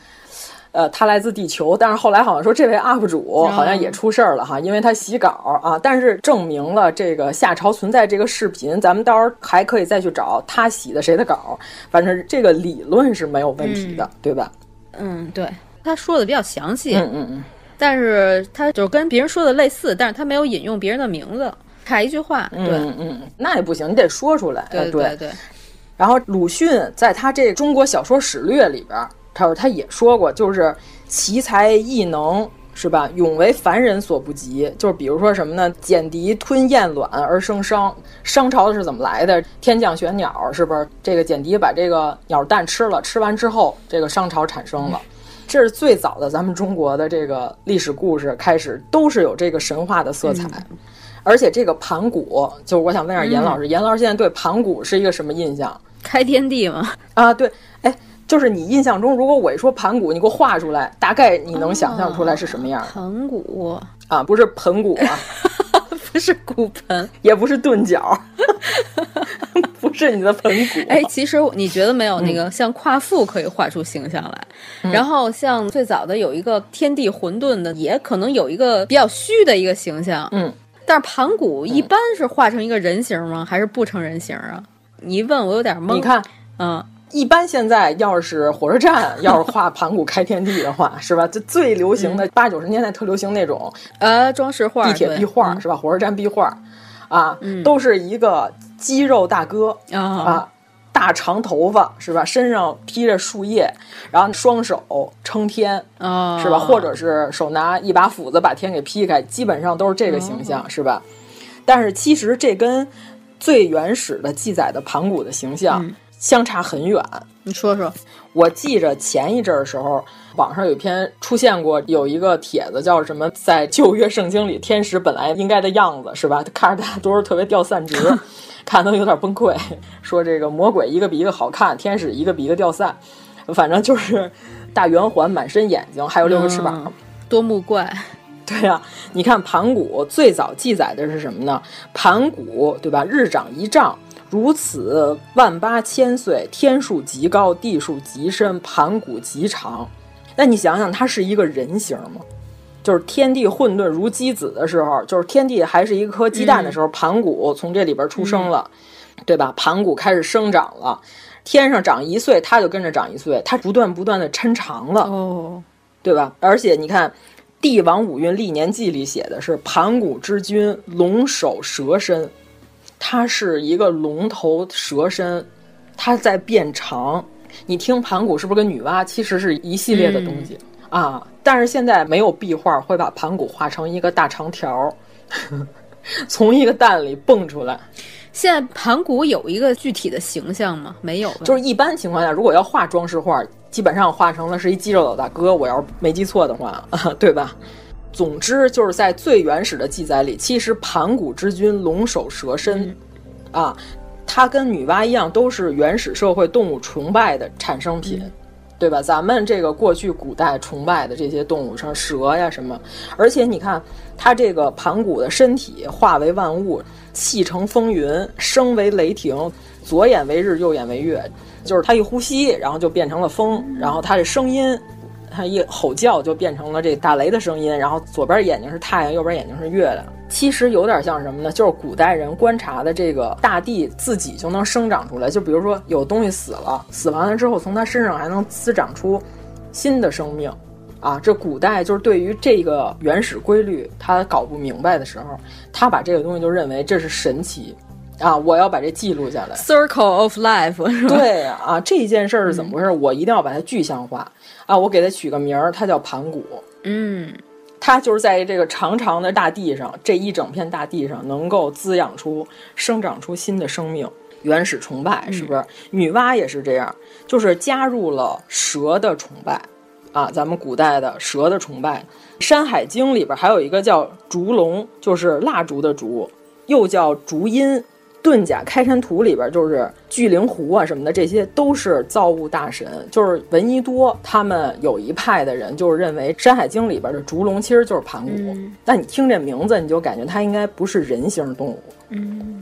呃，他来自地球，但是后来好像说这位 UP 主好像也出事儿了哈，因为他洗稿啊，但是证明了这个夏朝存在这个视频，咱们到时候还可以再去找他洗的谁的稿，反正这个理论是没有问题的，嗯、对吧？嗯，对，他说的比较详细，嗯嗯嗯，但是他就跟别人说的类似，但是他没有引用别人的名字，差一句话，对，嗯嗯，那也不行，你得说出来，对对。对。然后鲁迅在他这《中国小说史略》里边。他说他也说过，就是奇才异能是吧？永为凡人所不及。就是比如说什么呢？简狄吞燕卵而生商。商朝是怎么来的？天降玄鸟，是不是？这个简狄把这个鸟蛋吃了，吃完之后，这个商朝产生了。这是最早的咱们中国的这个历史故事开始，都是有这个神话的色彩。嗯、而且这个盘古，就是我想问一下严老师，嗯、严老师现在对盘古是一个什么印象？开天地吗？啊，对，哎。就是你印象中，如果我一说盘古，你给我画出来，大概你能想象出来是什么样？哦、盘古啊，不是盆骨啊，不是骨盆，也不是钝角，不是你的盆骨。哎，其实你觉得没有那嗯个像夸父可以画出形象来，嗯、然后像最早的有一个天地混沌的，也可能有一个比较虚的一个形象。嗯，但是盘古一般是画成一个人形吗？还是不成人形啊？你一问我有点懵。你看，嗯。一般现在要是火车站要是画盘古开天地的话，是吧？就最流行的八九十年代特流行那种呃装饰画、地铁壁画是吧？火车站壁画啊，都是一个肌肉大哥啊啊，大长头发是吧？身上披着树叶，然后双手撑天，哦、是吧？或者是手拿一把斧子把天给劈开，基本上都是这个形象，哦、是吧？但是其实这跟最原始的记载的盘古的形象相差很远。嗯、你说说，我记着前一阵儿时候，网上有一篇出现过有一个帖子，叫什么？在旧约圣经里，天使本来应该的样子，是吧？看着大家都是特别掉散值。看都有点崩溃，说这个魔鬼一个比一个好看，天使一个比一个掉散，反正就是大圆环、满身眼睛，还有六个翅膀，嗯、多目怪。对呀、啊，你看盘古最早记载的是什么呢？盘古对吧？日长一丈，如此万八千岁，天数极高，地数极深，盘古极长。那你想想，它是一个人形吗？就是天地混沌如鸡子的时候，就是天地还是一颗鸡蛋的时候，嗯、盘古从这里边出生了，嗯、对吧？盘古开始生长了，天上长一岁，它就跟着长一岁，它不断不断的抻长了，哦，对吧？而且你看，《帝王五运历年记》里写的是盘古之君，龙首蛇身，它是一个龙头蛇身，它在变长。你听盘古是不是跟女娲其实是一系列的东西？嗯啊，但是现在没有壁画会把盘古画成一个大长条，从一个蛋里蹦出来。现在盘古有一个具体的形象吗？没有，就是一般情况下，如果要画装饰画，基本上画成了是一肌肉老大哥。我要是没记错的话，对吧？总之就是在最原始的记载里，其实盘古之君龙首蛇身，嗯、啊，它跟女娲一样，都是原始社会动物崇拜的产生品。嗯对吧？咱们这个过去古代崇拜的这些动物，像蛇呀什么，而且你看它这个盘古的身体化为万物，气成风云，声为雷霆，左眼为日，右眼为月，就是它一呼吸，然后就变成了风，然后它这声音，它一吼叫就变成了这打雷的声音，然后左边眼睛是太阳，右边眼睛是月亮。其实有点像什么呢？就是古代人观察的这个大地自己就能生长出来。就比如说有东西死了，死完了之后，从它身上还能滋长出新的生命，啊，这古代就是对于这个原始规律他搞不明白的时候，他把这个东西就认为这是神奇，啊，我要把这记录下来。Circle of Life？对啊，这一件事儿是怎么回事？嗯、我一定要把它具象化啊！我给它取个名儿，它叫盘古。嗯。它就是在这个长长的大地上，这一整片大地上，能够滋养出、生长出新的生命。原始崇拜是不是？嗯、女娲也是这样，就是加入了蛇的崇拜啊，咱们古代的蛇的崇拜。《山海经》里边还有一个叫烛龙，就是蜡烛的烛，又叫烛阴。遁甲开山图里边就是巨灵湖啊什么的，这些都是造物大神。就是闻一多他们有一派的人，就是认为《山海经》里边的烛龙其实就是盘古。嗯、但你听这名字，你就感觉它应该不是人形动物。嗯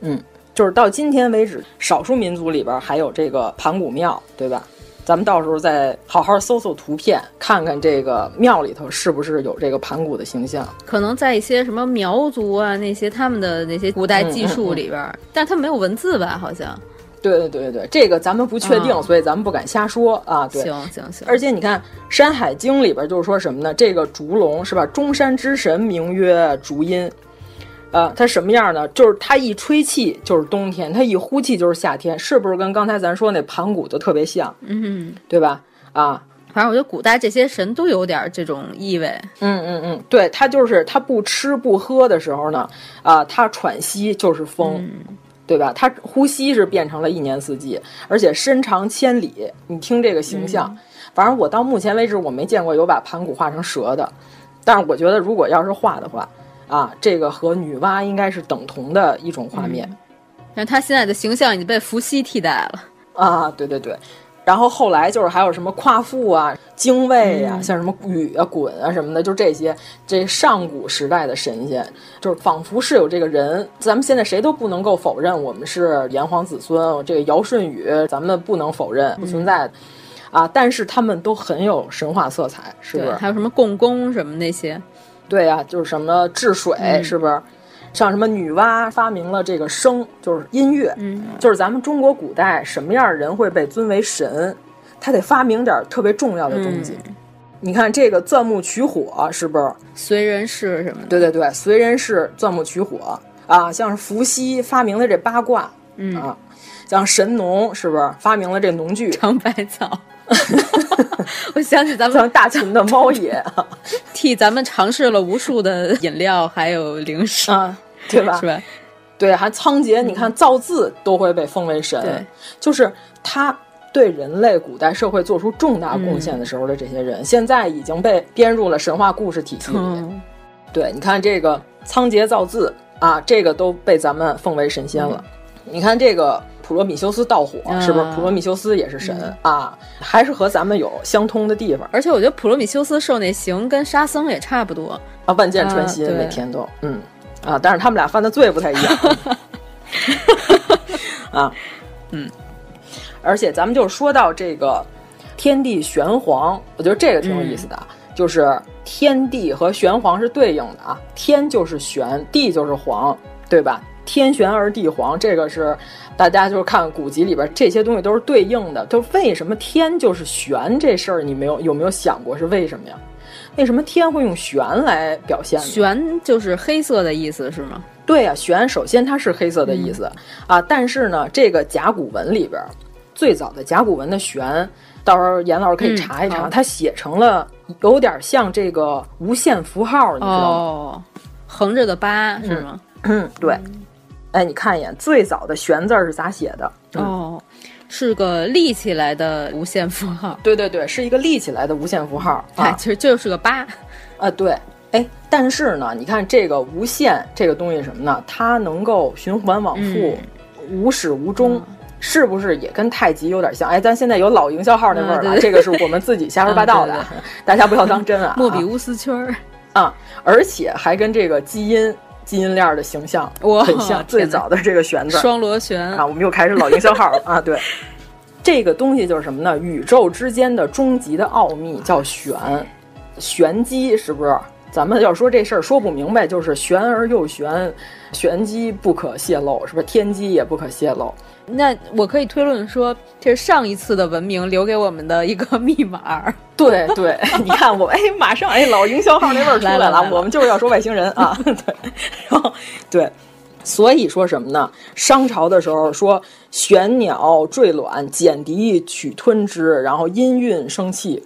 嗯，就是到今天为止，少数民族里边还有这个盘古庙，对吧？咱们到时候再好好搜搜图片，看看这个庙里头是不是有这个盘古的形象。可能在一些什么苗族啊那些他们的那些古代技术里边，嗯嗯嗯、但是他没有文字吧？好像。对对对对对，这个咱们不确定，嗯、所以咱们不敢瞎说啊。对，行行行。而且你看《山海经》里边就是说什么呢？这个烛龙是吧？中山之神名曰烛阴。呃，它什么样呢？就是它一吹气就是冬天，它一呼气就是夏天，是不是跟刚才咱说那盘古就特别像？嗯，对吧？啊，反正我觉得古代这些神都有点这种意味。嗯嗯嗯，对，它就是它不吃不喝的时候呢，啊、呃，它喘息就是风，嗯、对吧？它呼吸是变成了一年四季，而且身长千里。你听这个形象，嗯、反正我到目前为止我没见过有把盘古画成蛇的，但是我觉得如果要是画的话。啊，这个和女娲应该是等同的一种画面，但他现在的形象已经被伏羲替代了啊！对对对，然后后来就是还有什么夸父啊、精卫啊，嗯、像什么禹啊、鲧啊什么的，就这些这上古时代的神仙，就是仿佛是有这个人。咱们现在谁都不能够否认我们是炎黄子孙，这个尧舜禹咱们不能否认不存在的、嗯、啊，但是他们都很有神话色彩，是不是？还有什么共工什么那些。对呀、啊，就是什么治水，嗯、是不是？像什么女娲发明了这个声，就是音乐，嗯，就是咱们中国古代什么样人会被尊为神，他得发明点特别重要的东西。嗯、你看这个钻木取火，是不是？随人氏什么的？对对对，随人氏钻木取火啊，像是伏羲发明了这八卦，嗯啊，像神农是不是发明了这农具尝百草？我想起咱们大秦的猫爷 替咱们尝试了无数的饮料还有零食啊，对吧？是吧？对，还仓颉，你看造字都会被封为神，对，就是他。对人类古代社会做出重大贡献的时候的这些人，嗯、现在已经被编入了神话故事体系里。嗯、对，你看这个仓颉造字啊，这个都被咱们奉为神仙了。嗯、你看这个普罗米修斯盗火，嗯、是不是？普罗米修斯也是神、啊，还是和咱们有相通的地方。而且我觉得普罗米修斯受那刑跟沙僧也差不多啊，万箭穿心，每天都嗯啊，但是他们俩犯的罪不太一样 啊，嗯。而且咱们就说到这个天地玄黄，我觉得这个挺有意思的，嗯、就是天地和玄黄是对应的啊，天就是玄，地就是黄，对吧？天玄而地黄，这个是大家就是看古籍里边这些东西都是对应的。就为什么天就是玄这事儿，你没有有没有想过是为什么呀？为什么天会用玄来表现呢？玄就是黑色的意思是吗？对呀、啊，玄首先它是黑色的意思、嗯、啊，但是呢，这个甲骨文里边。最早的甲骨文的“玄”，到时候严老师可以查一查，嗯、它写成了有点像这个无限符号，你知道吗？哦，横着的八是吗？嗯，对。哎，你看一眼，最早的“玄”字是咋写的？嗯、哦，是个立起来的无限符号。对对对，是一个立起来的无限符号。哎，其实就是个八。啊，对。哎，但是呢，你看这个无限这个东西什么呢？它能够循环往复，嗯、无始无终。是不是也跟太极有点像？哎，咱现在有老营销号那味儿了，嗯、这个是我们自己瞎说八道的，嗯、对对大家不要当真啊。莫比乌斯圈儿啊，而且还跟这个基因基因链的形象很像，最早的这个旋字双螺旋啊，我们又开始老营销号了啊。对，这个东西就是什么呢？宇宙之间的终极的奥秘叫玄，玄机是不是？咱们要说这事儿说不明白，就是玄而又玄，玄机不可泄露，是不是？天机也不可泄露。那我可以推论说，这是上一次的文明留给我们的一个 密码。对对，你看我哎，马上哎，老营销号那味儿出来了，来了我们就是要说外星人啊。对，然后对，所以说什么呢？商朝的时候说，玄鸟坠卵，剪笛取吞之，然后音韵生气。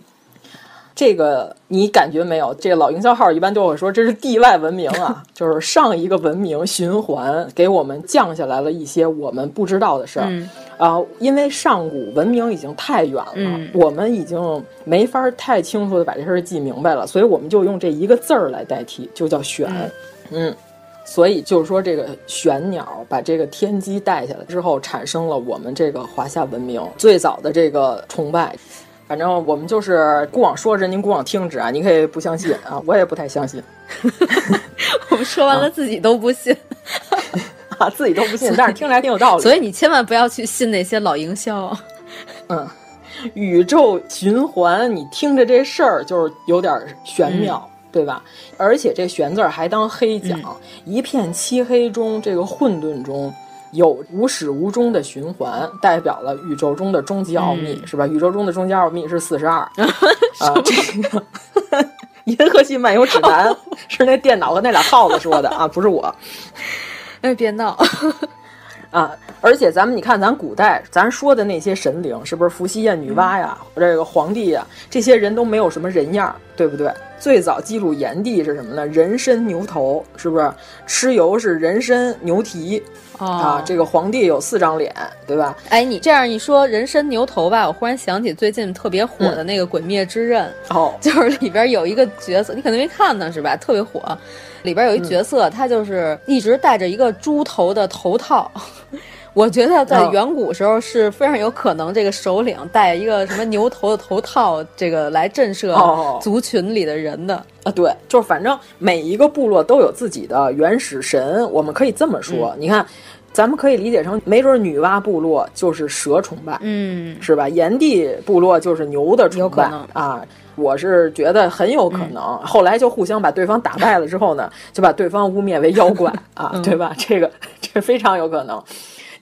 这个你感觉没有？这个老营销号一般都会说这是地外文明啊，就是上一个文明循环给我们降下来了一些我们不知道的事儿啊、嗯呃。因为上古文明已经太远了，嗯、我们已经没法太清楚的把这事儿记明白了，所以我们就用这一个字儿来代替，就叫玄。嗯,嗯，所以就是说这个玄鸟把这个天机带下来之后，产生了我们这个华夏文明最早的这个崇拜。反正我们就是姑往说着，您姑往听之啊，您可以不相信啊，我也不太相信。我们说完了，自己都不信 啊，自己都不信，但是听着还挺有道理。所以你千万不要去信那些老营销。嗯，宇宙循环，你听着这事儿就是有点玄妙，嗯、对吧？而且这“玄”字还当黑讲，嗯、一片漆黑中，这个混沌中。有无始无终的循环，代表了宇宙中的终极奥秘，嗯、是吧？宇宙中的终极奥秘是四十二 啊。这个《银河系漫游指南 》是那电脑和那俩耗子说的啊，不是我。哎，别闹啊！而且咱们你看，咱古代咱说的那些神灵，是不是伏羲呀、女娲呀、嗯、这个皇帝呀，这些人都没有什么人样，对不对？最早记录炎帝是什么呢？人参牛头，是不是？蚩尤是人参牛蹄。哦、啊，这个皇帝有四张脸，对吧？哎，你这样一说人参牛头吧，我忽然想起最近特别火的那个《鬼灭之刃》嗯、哦，就是里边有一个角色，你可能没看呢，是吧？特别火，里边有一角色，嗯、他就是一直戴着一个猪头的头套。我觉得在远古时候是非常有可能，这个首领戴一个什么牛头的头套，这个来震慑族群里的人的、哦、啊。对，就是反正每一个部落都有自己的原始神，我们可以这么说。嗯、你看，咱们可以理解成，没准女娲部落就是蛇崇拜，嗯，是吧？炎帝部落就是牛的崇拜啊。我是觉得很有可能，嗯、后来就互相把对方打败了之后呢，就把对方污蔑为妖怪啊，嗯、对吧？这个 这非常有可能。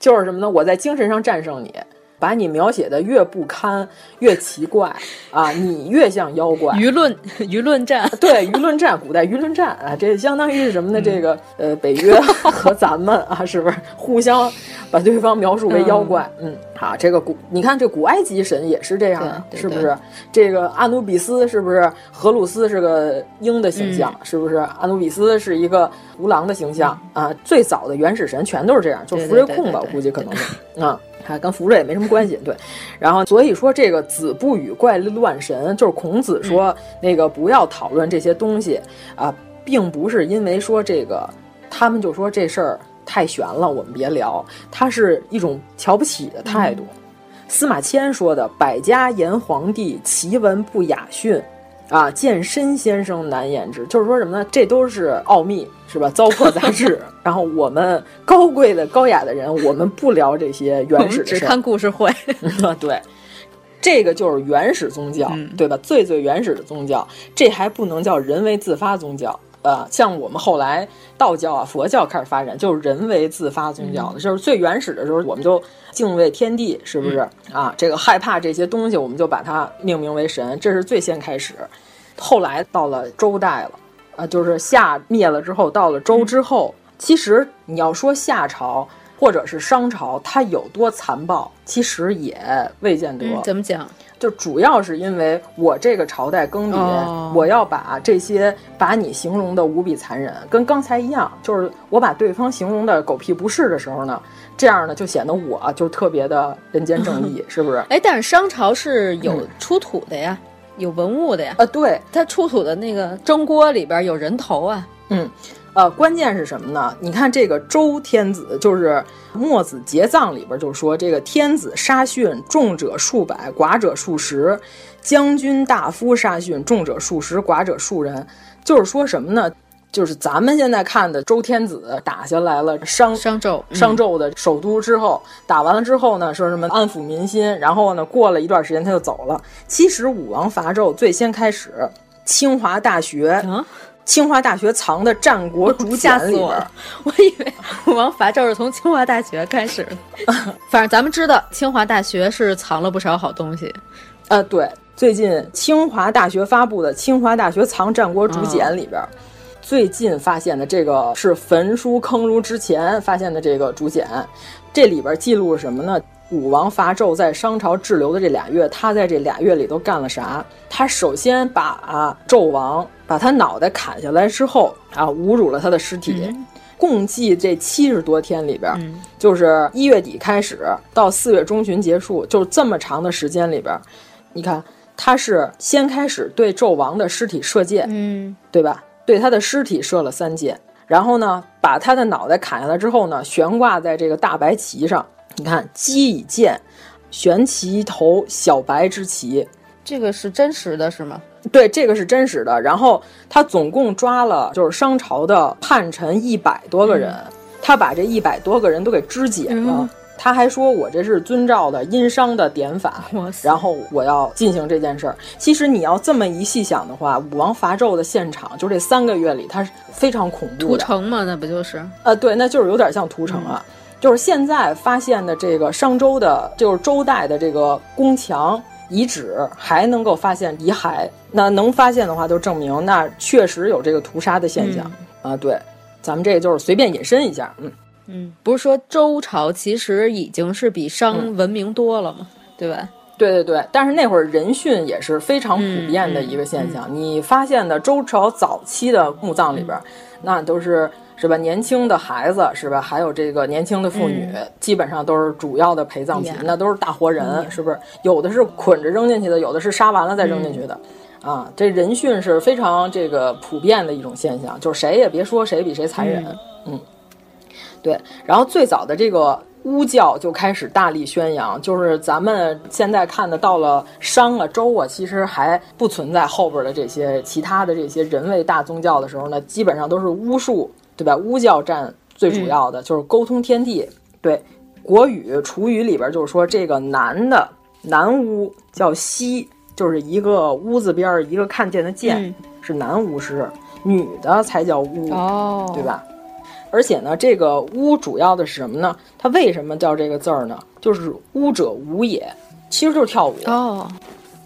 就是什么呢？我在精神上战胜你，把你描写的越不堪、越奇怪啊，你越像妖怪。舆论舆论战，对舆论战，古代舆论战啊，这相当于是什么呢？嗯、这个呃，北约和咱们啊，是不是互相把对方描述为妖怪。嗯，好，这个古，你看这古埃及神也是这样的，是不是？这个阿努比斯是不是？荷鲁斯是个鹰的形象，是不是？阿努比斯是一个无狼的形象啊。最早的原始神全都是这样，就福瑞控吧，我估计可能是啊。还跟福瑞也没什么关系，对。然后所以说这个子不语怪力乱神，就是孔子说那个不要讨论这些东西啊，并不是因为说这个他们就说这事儿太悬了，我们别聊。它是一种瞧不起的态度。司马迁说的“百家言皇帝，奇闻不雅训”。啊，健身先生难言之，就是说什么呢？这都是奥秘，是吧？糟粕杂志。然后我们高贵的、高雅的人，我们不聊这些原始的事，只看故事会。对，这个就是原始宗教，对吧？最最原始的宗教，这还不能叫人为自发宗教。呃，像我们后来道教啊、佛教开始发展，就是人为自发宗教的，就是最原始的时候，我们就敬畏天地，是不是啊？这个害怕这些东西，我们就把它命名为神，这是最先开始。后来到了周代了，啊，就是夏灭了之后，到了周之后，其实你要说夏朝或者是商朝，它有多残暴，其实也未见得。怎么讲？就主要是因为我这个朝代更迭，我要把这些把你形容的无比残忍，跟刚才一样，就是我把对方形容的狗屁不是的时候呢，这样呢就显得我就特别的人间正义，是不是？哎，但是商朝是有出土的呀。有文物的呀，啊，对，它出土的那个蒸锅里边有人头啊，嗯，呃，关键是什么呢？你看这个周天子，就是墨子节葬里边就说，这个天子杀殉重者数百，寡者数十；将军大夫杀殉重者数十，寡者数人。就是说什么呢？就是咱们现在看的周天子打下来了商商纣商纣的首都之后，打完了之后呢，说什么安抚民心，然后呢，过了一段时间他就走了。其实武王伐纣最先开始，清华大学，清华大学藏的《战国竹简》里边，我以为武王伐纣是从清华大学开始的。反正咱们知道，清华大学是藏了不少好东西。呃，对，最近清华大学发布的《清华大学藏战国竹简》里边。最近发现的这个是焚书坑儒之前发现的这个竹简，这里边记录什么呢？武王伐纣在商朝滞留的这俩月，他在这俩月里都干了啥？他首先把纣王把他脑袋砍下来之后啊，侮辱了他的尸体，共计这七十多天里边，就是一月底开始到四月中旬结束，就这么长的时间里边，你看他是先开始对纣王的尸体射箭，嗯，对吧？对他的尸体射了三箭，然后呢，把他的脑袋砍下来之后呢，悬挂在这个大白旗上。你看，鸡以见，悬其头小白之旗。这个是真实的，是吗？对，这个是真实的。然后他总共抓了就是商朝的叛臣一百多个人，他把这一百多个人都给肢解了。他还说：“我这是遵照的殷商的典法，然后我要进行这件事儿。其实你要这么一细想的话，武王伐纣的现场，就这三个月里，它是非常恐怖的。屠城嘛，那不就是？呃，对，那就是有点像屠城啊。就是现在发现的这个商周的，就是周代的这个宫墙遗址，还能够发现遗骸。那能发现的话，就证明那确实有这个屠杀的现象啊。对，咱们这个就是随便引申一下，嗯。”嗯，不是说周朝其实已经是比商文明多了吗？对吧？对对对，但是那会儿人殉也是非常普遍的一个现象。你发现的周朝早期的墓葬里边，那都是是吧？年轻的孩子是吧？还有这个年轻的妇女，基本上都是主要的陪葬品，那都是大活人，是不是？有的是捆着扔进去的，有的是杀完了再扔进去的。啊，这人殉是非常这个普遍的一种现象，就是谁也别说谁比谁残忍，嗯。对，然后最早的这个巫教就开始大力宣扬，就是咱们现在看的到了商啊、周啊，其实还不存在后边的这些其他的这些人为大宗教的时候呢，基本上都是巫术，对吧？巫教占最主要的，就是沟通天地。对，《国语·楚语》里边就是说，这个男的男巫叫西，就是一个屋子边儿一个看见的见，是男巫师；女的才叫巫，对吧？而且呢，这个“巫”主要的是什么呢？它为什么叫这个字儿呢？就是“巫者舞也”，其实就是跳舞。哦，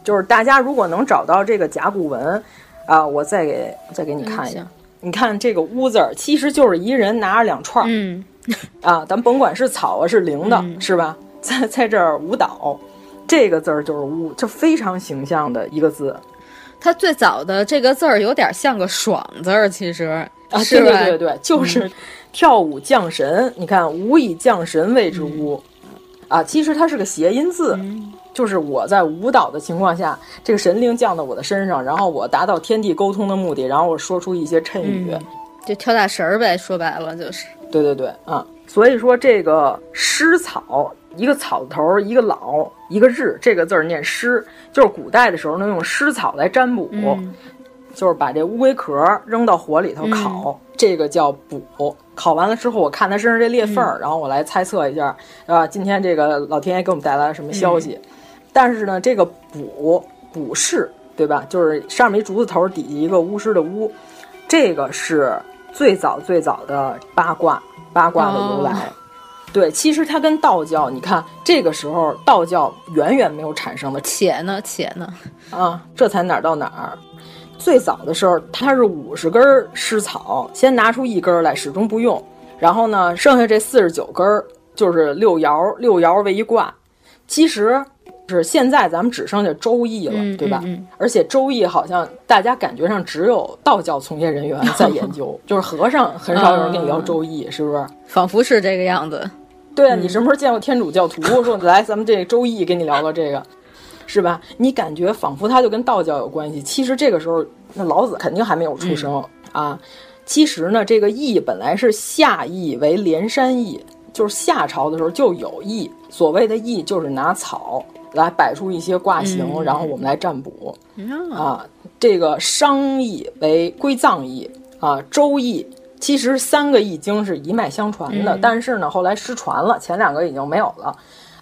就是大家如果能找到这个甲骨文，啊，我再给再给你看一下。你看这个“乌”字儿，其实就是一人拿着两串儿，嗯，啊，咱甭管是草啊是零的，嗯、是吧？在在这儿舞蹈，这个字儿就是“乌”，就非常形象的一个字。它最早的这个字儿有点像个“爽”字儿，其实啊，是对对对对，就是跳舞降神。嗯、你看“舞以降神谓之巫”，嗯、啊，其实它是个谐音字。嗯就是我在舞蹈的情况下，这个神灵降到我的身上，然后我达到天地沟通的目的，然后我说出一些谶语，嗯、就跳大神儿呗。说白了就是，对对对啊。所以说这个诗草，一个草头，一个老，一个日，这个字儿念诗，就是古代的时候呢用湿草来占卜，嗯、就是把这乌龟壳扔到火里头烤，嗯、这个叫补。烤完了之后，我看它身上这裂缝，然后我来猜测一下，啊，今天这个老天爷给我们带来了什么消息？但是呢，这个补补是，对吧？就是上面一竹子头，底下一个巫师的巫，这个是最早最早的八卦，八卦的由来。哦、对，其实它跟道教，你看这个时候道教远远没有产生的，且呢，且呢，啊，这才哪儿到哪儿。最早的时候，它是五十根湿草，先拿出一根来，始终不用。然后呢，剩下这四十九根就是六爻，六爻为一卦。其实。是现在咱们只剩下周易了，嗯、对吧？嗯嗯、而且周易好像大家感觉上只有道教从业人员在研究，就是和尚很少有人跟你聊周易，嗯、是不是？仿佛是这个样子。对啊，你什么时候见过天主教徒说来咱们这周易跟你聊聊这个，是吧？你感觉仿佛它就跟道教有关系。其实这个时候，那老子肯定还没有出生、嗯、啊。其实呢，这个易本来是夏易为连山易，就是夏朝的时候就有易。所谓的易就是拿草。来摆出一些卦形，嗯、然后我们来占卜、嗯、啊。这个商易为归藏易啊，周易其实三个易经是一脉相传的，嗯、但是呢后来失传了，前两个已经没有了。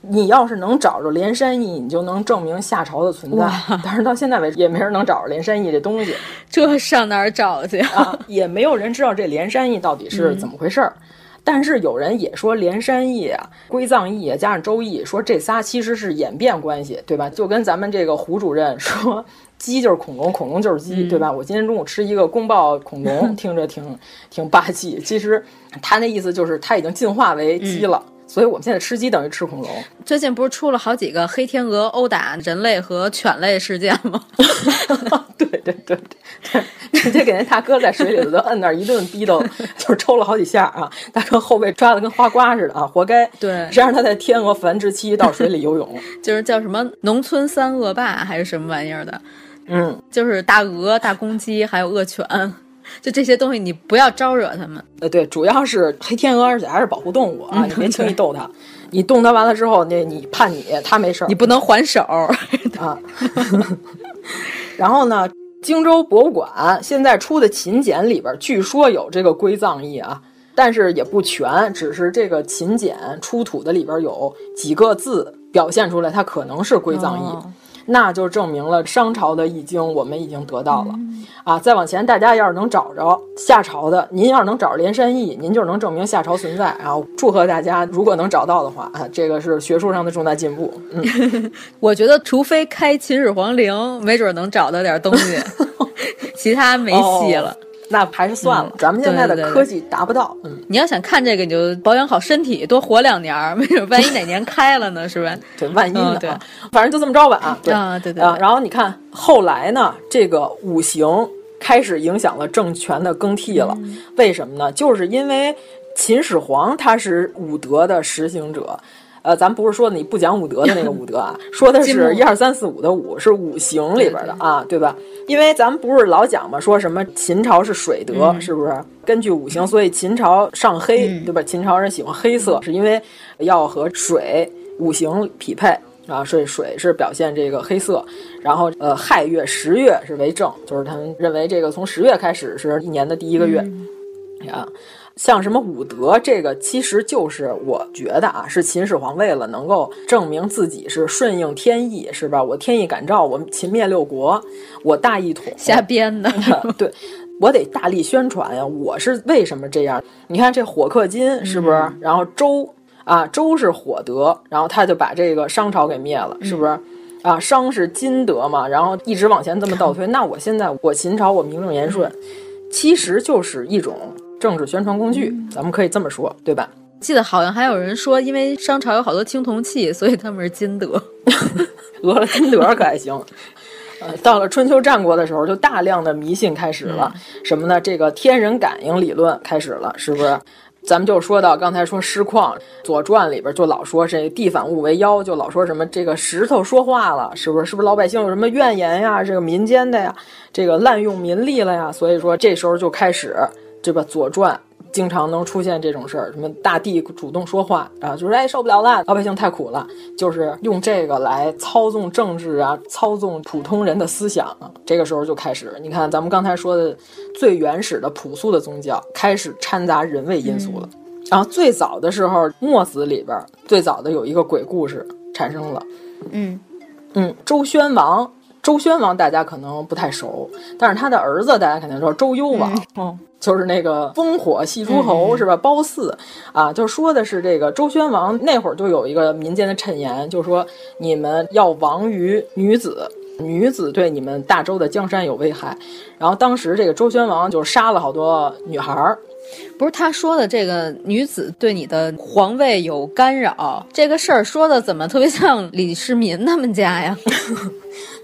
你要是能找着连山易，你就能证明夏朝的存在。但是到现在为止，也没人能找着连山易这东西。这上哪儿找去啊？也没有人知道这连山易到底是怎么回事儿。嗯但是有人也说连山易啊、归藏易啊，加上周易，说这仨其实是演变关系，对吧？就跟咱们这个胡主任说，鸡就是恐龙，恐龙就是鸡，嗯、对吧？我今天中午吃一个宫爆恐龙，听着挺挺霸气。其实他那意思就是他已经进化为鸡了。嗯所以我们现在吃鸡等于吃恐龙。最近不是出了好几个黑天鹅殴打人类和犬类事件吗？对对对对对，直接给那大哥在水里头就摁那儿一顿逼斗，就是抽了好几下啊！大哥后背抓的跟花瓜似的啊，活该。对，谁让他在天鹅繁殖期到水里游泳？就是叫什么农村三恶霸还是什么玩意儿的？嗯，就是大鹅、大公鸡还有恶犬。就这些东西，你不要招惹他们。呃，对，主要是黑天鹅，而且还是保护动物啊，嗯、你别 轻易逗它。你动它完了之后，那你判你，它没事儿，你不能还手 啊。然后呢，荆州博物馆现在出的秦简里边，据说有这个归藏易啊，但是也不全，只是这个秦简出土的里边有几个字表现出来，它可能是归藏易。哦那就证明了商朝的易经我们已经得到了，嗯、啊！再往前，大家要是能找着夏朝的，您要是能找着连山易，您就能证明夏朝存在。然后祝贺大家，如果能找到的话，啊，这个是学术上的重大进步。嗯，我觉得除非开秦始皇陵，没准能找到点东西，其他没戏了。哦那还是算了，嗯、咱们现在的科技达不到。嗯，你要想看这个，你就保养好身体，多活两年儿，没准万一哪年 开了呢，是吧？对，万一呢？嗯、对，反正就这么着吧啊。对啊，对对啊。然后你看后来呢，这个五行开始影响了政权的更替了。嗯、为什么呢？就是因为秦始皇他是武德的实行者。呃，咱不是说你不讲武德的那个武德啊，说的是一二三四五的五，是五行里边的啊，对吧？因为咱们不是老讲嘛，说什么秦朝是水德，嗯、是不是？根据五行，所以秦朝上黑，嗯、对吧？秦朝人喜欢黑色，是因为要和水五行匹配啊，所以水是表现这个黑色。然后呃，亥月、十月是为正，就是他们认为这个从十月开始是一年的第一个月、嗯、啊。像什么武德，这个其实就是我觉得啊，是秦始皇为了能够证明自己是顺应天意，是吧？我天意感召，我秦灭六国，我大一统，瞎编的。对，我得大力宣传呀。我是为什么这样？你看这火克金是不是？嗯、然后周啊，周是火德，然后他就把这个商朝给灭了，是不是？嗯、啊，商是金德嘛，然后一直往前这么倒推，那我现在我秦朝我名正言顺。其实就是一种政治宣传工具，咱们可以这么说，对吧？记得好像还有人说，因为商朝有好多青铜器，所以他们是金德。讹了金德可还行。呃，到了春秋战国的时候，就大量的迷信开始了。嗯、什么呢？这个天人感应理论开始了，是不是？咱们就说到刚才说尸矿，《左传》里边就老说这地反物为妖，就老说什么这个石头说话了，是不是？是不是老百姓有什么怨言呀？这个民间的呀，这个滥用民力了呀？所以说这时候就开始，这个《左传》。经常能出现这种事儿，什么大地主动说话啊，就是哎受不了了，老百姓太苦了，就是用这个来操纵政治啊，操纵普通人的思想。这个时候就开始，你看咱们刚才说的最原始的朴素的宗教开始掺杂人为因素了。然后最早的时候，《墨子》里边最早的有一个鬼故事产生了。嗯嗯，周宣王。周宣王大家可能不太熟，但是他的儿子大家肯定知道周幽王，嗯，就是那个烽火戏诸侯、嗯、是吧？褒姒啊，就说的是这个周宣王那会儿就有一个民间的谶言，就是说你们要亡于女子，女子对你们大周的江山有危害。然后当时这个周宣王就杀了好多女孩儿。不是他说的这个女子对你的皇位有干扰，这个事儿说的怎么特别像李世民他们家呀？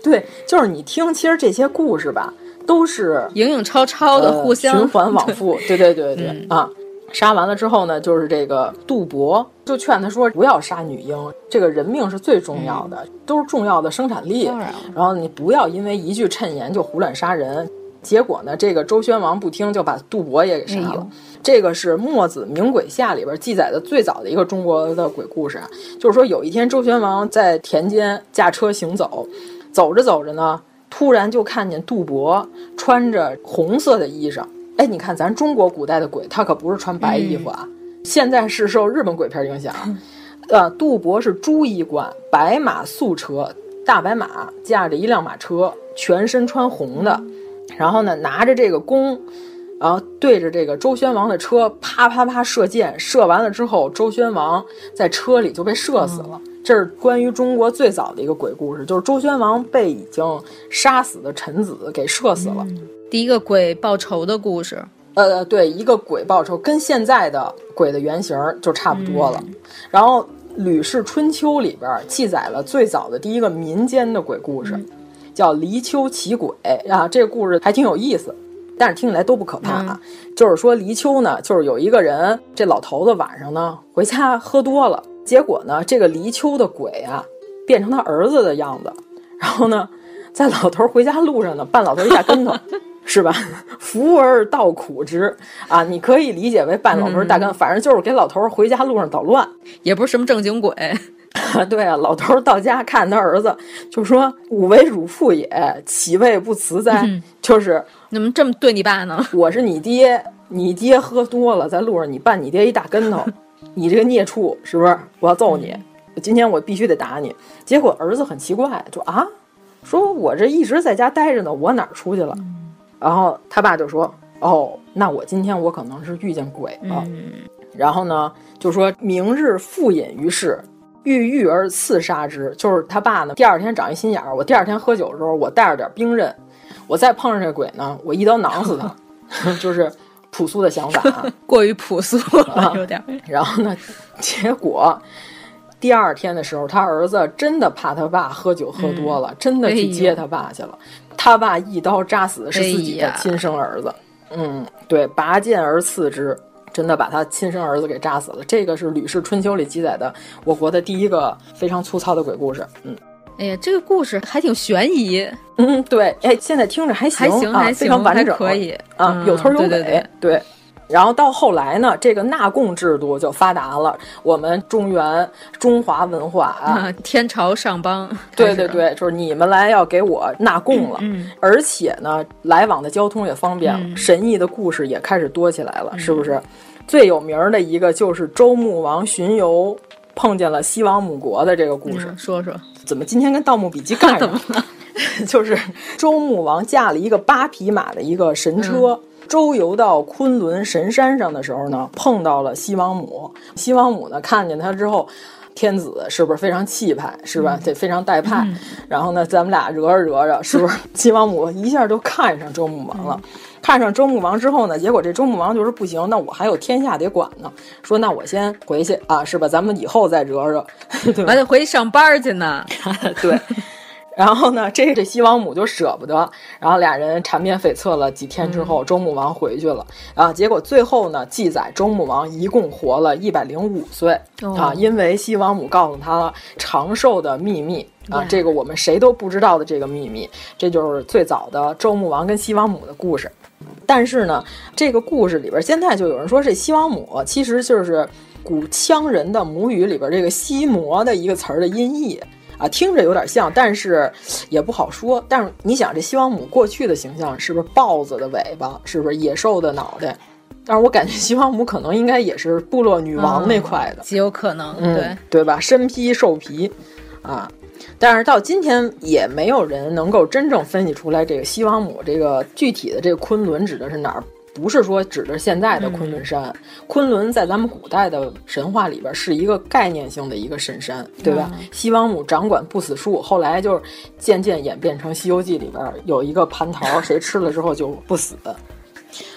对，就是你听，其实这些故事吧，都是影影绰绰的，互相、呃、循环往复。对对对对、嗯、啊！杀完了之后呢，就是这个杜伯就劝他说不要杀女婴，这个人命是最重要的，嗯、都是重要的生产力。然后你不要因为一句谶言就胡乱杀人。结果呢，这个周宣王不听，就把杜伯也给杀了。哎、这个是《墨子名鬼下》里边记载的最早的一个中国的鬼故事啊，就是说有一天周宣王在田间驾车行走，走着走着呢，突然就看见杜博穿着红色的衣裳。哎，你看咱中国古代的鬼，他可不是穿白衣服啊，嗯、现在是受日本鬼片影响。呃，杜博是朱衣冠，白马素车，大白马驾着一辆马车，全身穿红的。然后呢，拿着这个弓，然后对着这个周宣王的车啪啪啪射箭，射完了之后，周宣王在车里就被射死了。嗯、这是关于中国最早的一个鬼故事，就是周宣王被已经杀死的臣子给射死了。嗯、第一个鬼报仇的故事，呃，对，一个鬼报仇，跟现在的鬼的原型就差不多了。嗯、然后《吕氏春秋》里边记载了最早的第一个民间的鬼故事。叫离丘奇鬼啊，这个故事还挺有意思，但是听起来都不可怕啊。嗯、就是说离丘呢，就是有一个人，这老头子晚上呢回家喝多了，结果呢这个离秋的鬼啊变成他儿子的样子，然后呢在老头回家路上呢绊老头一大跟头，是吧？福而道苦之啊，你可以理解为绊老头大跟，嗯、反正就是给老头回家路上捣乱，也不是什么正经鬼。对啊，老头到家看他儿子，就说：“吾为汝父也，岂谓不慈哉？”嗯、就是怎么这么对你爸呢？我是你爹，你爹喝多了，在路上你绊你爹一大跟头，你这个孽畜，是不是？我要揍你，今天我必须得打你。结果儿子很奇怪，就啊，说我这一直在家待着呢，我哪儿出去了？嗯、然后他爸就说：“哦，那我今天我可能是遇见鬼了。嗯”然后呢，就说明日复隐于市。欲欲而刺杀之，就是他爸呢。第二天长一心眼儿，我第二天喝酒的时候，我带着点兵刃，我再碰上这鬼呢，我一刀囊死他，就是朴素的想法、啊，过于朴素了，有点、啊。然后呢，结果第二天的时候，他儿子真的怕他爸喝酒喝多了，嗯、真的去接他爸去了。哎、他爸一刀扎死的是自己的哎、亲生儿子，嗯，对，拔剑而刺之。真的把他亲生儿子给扎死了，这个是《吕氏春秋》里记载的我国的第一个非常粗糙的鬼故事。嗯，哎呀，这个故事还挺悬疑。嗯，对，哎，现在听着还行，还行，啊、还行，非常完整，可以。啊，嗯、有头有尾。对,对,对,对，然后到后来呢，这个纳贡制度就发达了，我们中原中华文化啊，天朝上邦。对对对，就是你们来要给我纳贡了，嗯、而且呢，来往的交通也方便了，嗯、神异的故事也开始多起来了，是不是？最有名的一个就是周穆王巡游碰见了西王母国的这个故事，嗯、说说怎么今天跟《盗墓笔记》干上了？就是周穆王驾了一个八匹马的一个神车，嗯、周游到昆仑神山上的时候呢，碰到了西王母。西王母呢看见他之后，天子是不是非常气派，是吧？得非常带派。嗯、然后呢，咱们俩惹着惹着，是不是？西王母一下就看上周穆王了。看上周穆王之后呢，结果这周穆王就是不行，那我还有天下得管呢。说那我先回去啊，是吧？咱们以后再惹惹，对吧？我得回去上班去呢。对。然后呢，这这西王母就舍不得，然后俩人缠绵悱恻了几天之后，周穆王回去了啊。结果最后呢，记载周穆王一共活了一百零五岁啊，因为西王母告诉他了长寿的秘密啊，这个我们谁都不知道的这个秘密，这就是最早的周穆王跟西王母的故事。但是呢，这个故事里边现在就有人说，这西王母其实就是古羌人的母语里边这个西摩的一个词儿的音译。啊，听着有点像，但是也不好说。但是你想，这西王母过去的形象是不是豹子的尾巴？是不是野兽的脑袋？但是我感觉西王母可能应该也是部落女王那块的，极有可能，对对吧？身披兽皮，啊！但是到今天也没有人能够真正分析出来这个西王母这个具体的这个昆仑指的是哪儿。不是说指的现在的昆仑山，昆仑在咱们古代的神话里边是一个概念性的一个神山，对吧？西王母掌管不死树，后来就是渐渐演变成《西游记》里边有一个蟠桃，谁吃了之后就不死。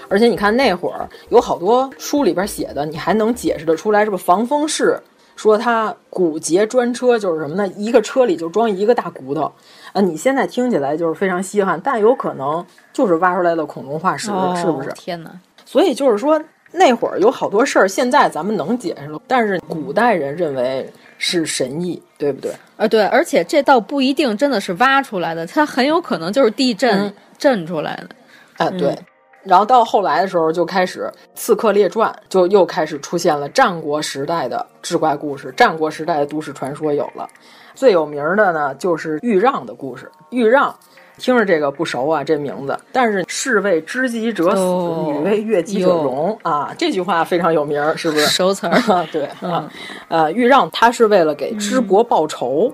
而且你看那会儿有好多书里边写的，你还能解释得出来，是不是防风氏说他骨节专车就是什么呢？一个车里就装一个大骨头。啊，你现在听起来就是非常稀罕，但有可能就是挖出来的恐龙化石，是不是？天哪！所以就是说，那会儿有好多事儿，现在咱们能解释了，但是古代人认为是神异，对不对？啊，对，而且这倒不一定真的是挖出来的，它很有可能就是地震震出来的。啊，对。然后到后来的时候，就开始《刺客列传》就又开始出现了战国时代的志怪故事，战国时代的都市传说有了。最有名的呢，就是豫让的故事。豫让听着这个不熟啊，这名字，但是士为知己者死，女为悦己者容啊，这句话非常有名，是不是？熟词儿，对啊。呃，豫让他是为了给知国报仇，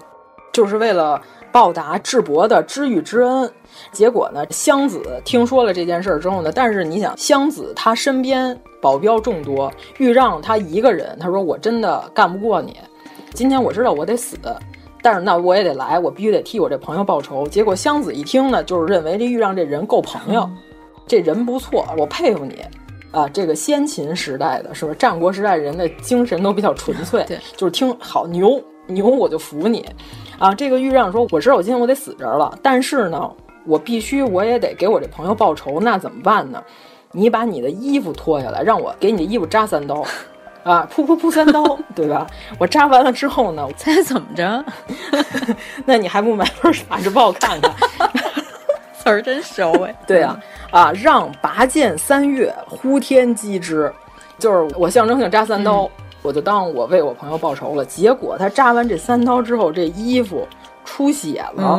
就是为了报答智伯的知遇之恩。结果呢，襄子听说了这件事儿之后呢，但是你想，襄子他身边保镖众多，豫让他一个人，他说我真的干不过你，今天我知道我得死。但是那我也得来，我必须得替我这朋友报仇。结果襄子一听呢，就是认为这豫让这人够朋友，这人不错，我佩服你啊！这个先秦时代的是不是？战国时代人的精神都比较纯粹，对，就是听好牛牛我就服你啊！这个豫让说，我知道我今天我得死这儿了，但是呢，我必须我也得给我这朋友报仇，那怎么办呢？你把你的衣服脱下来，让我给你的衣服扎三刀。啊，噗噗噗三刀，对吧？我扎完了之后呢，猜怎么着？那你还不买本《法制报》看看？词儿真熟哎。对啊，啊，让拔剑三月，呼天击之，就是我象征性扎三刀，我就当我为我朋友报仇了。结果他扎完这三刀之后，这衣服出血了。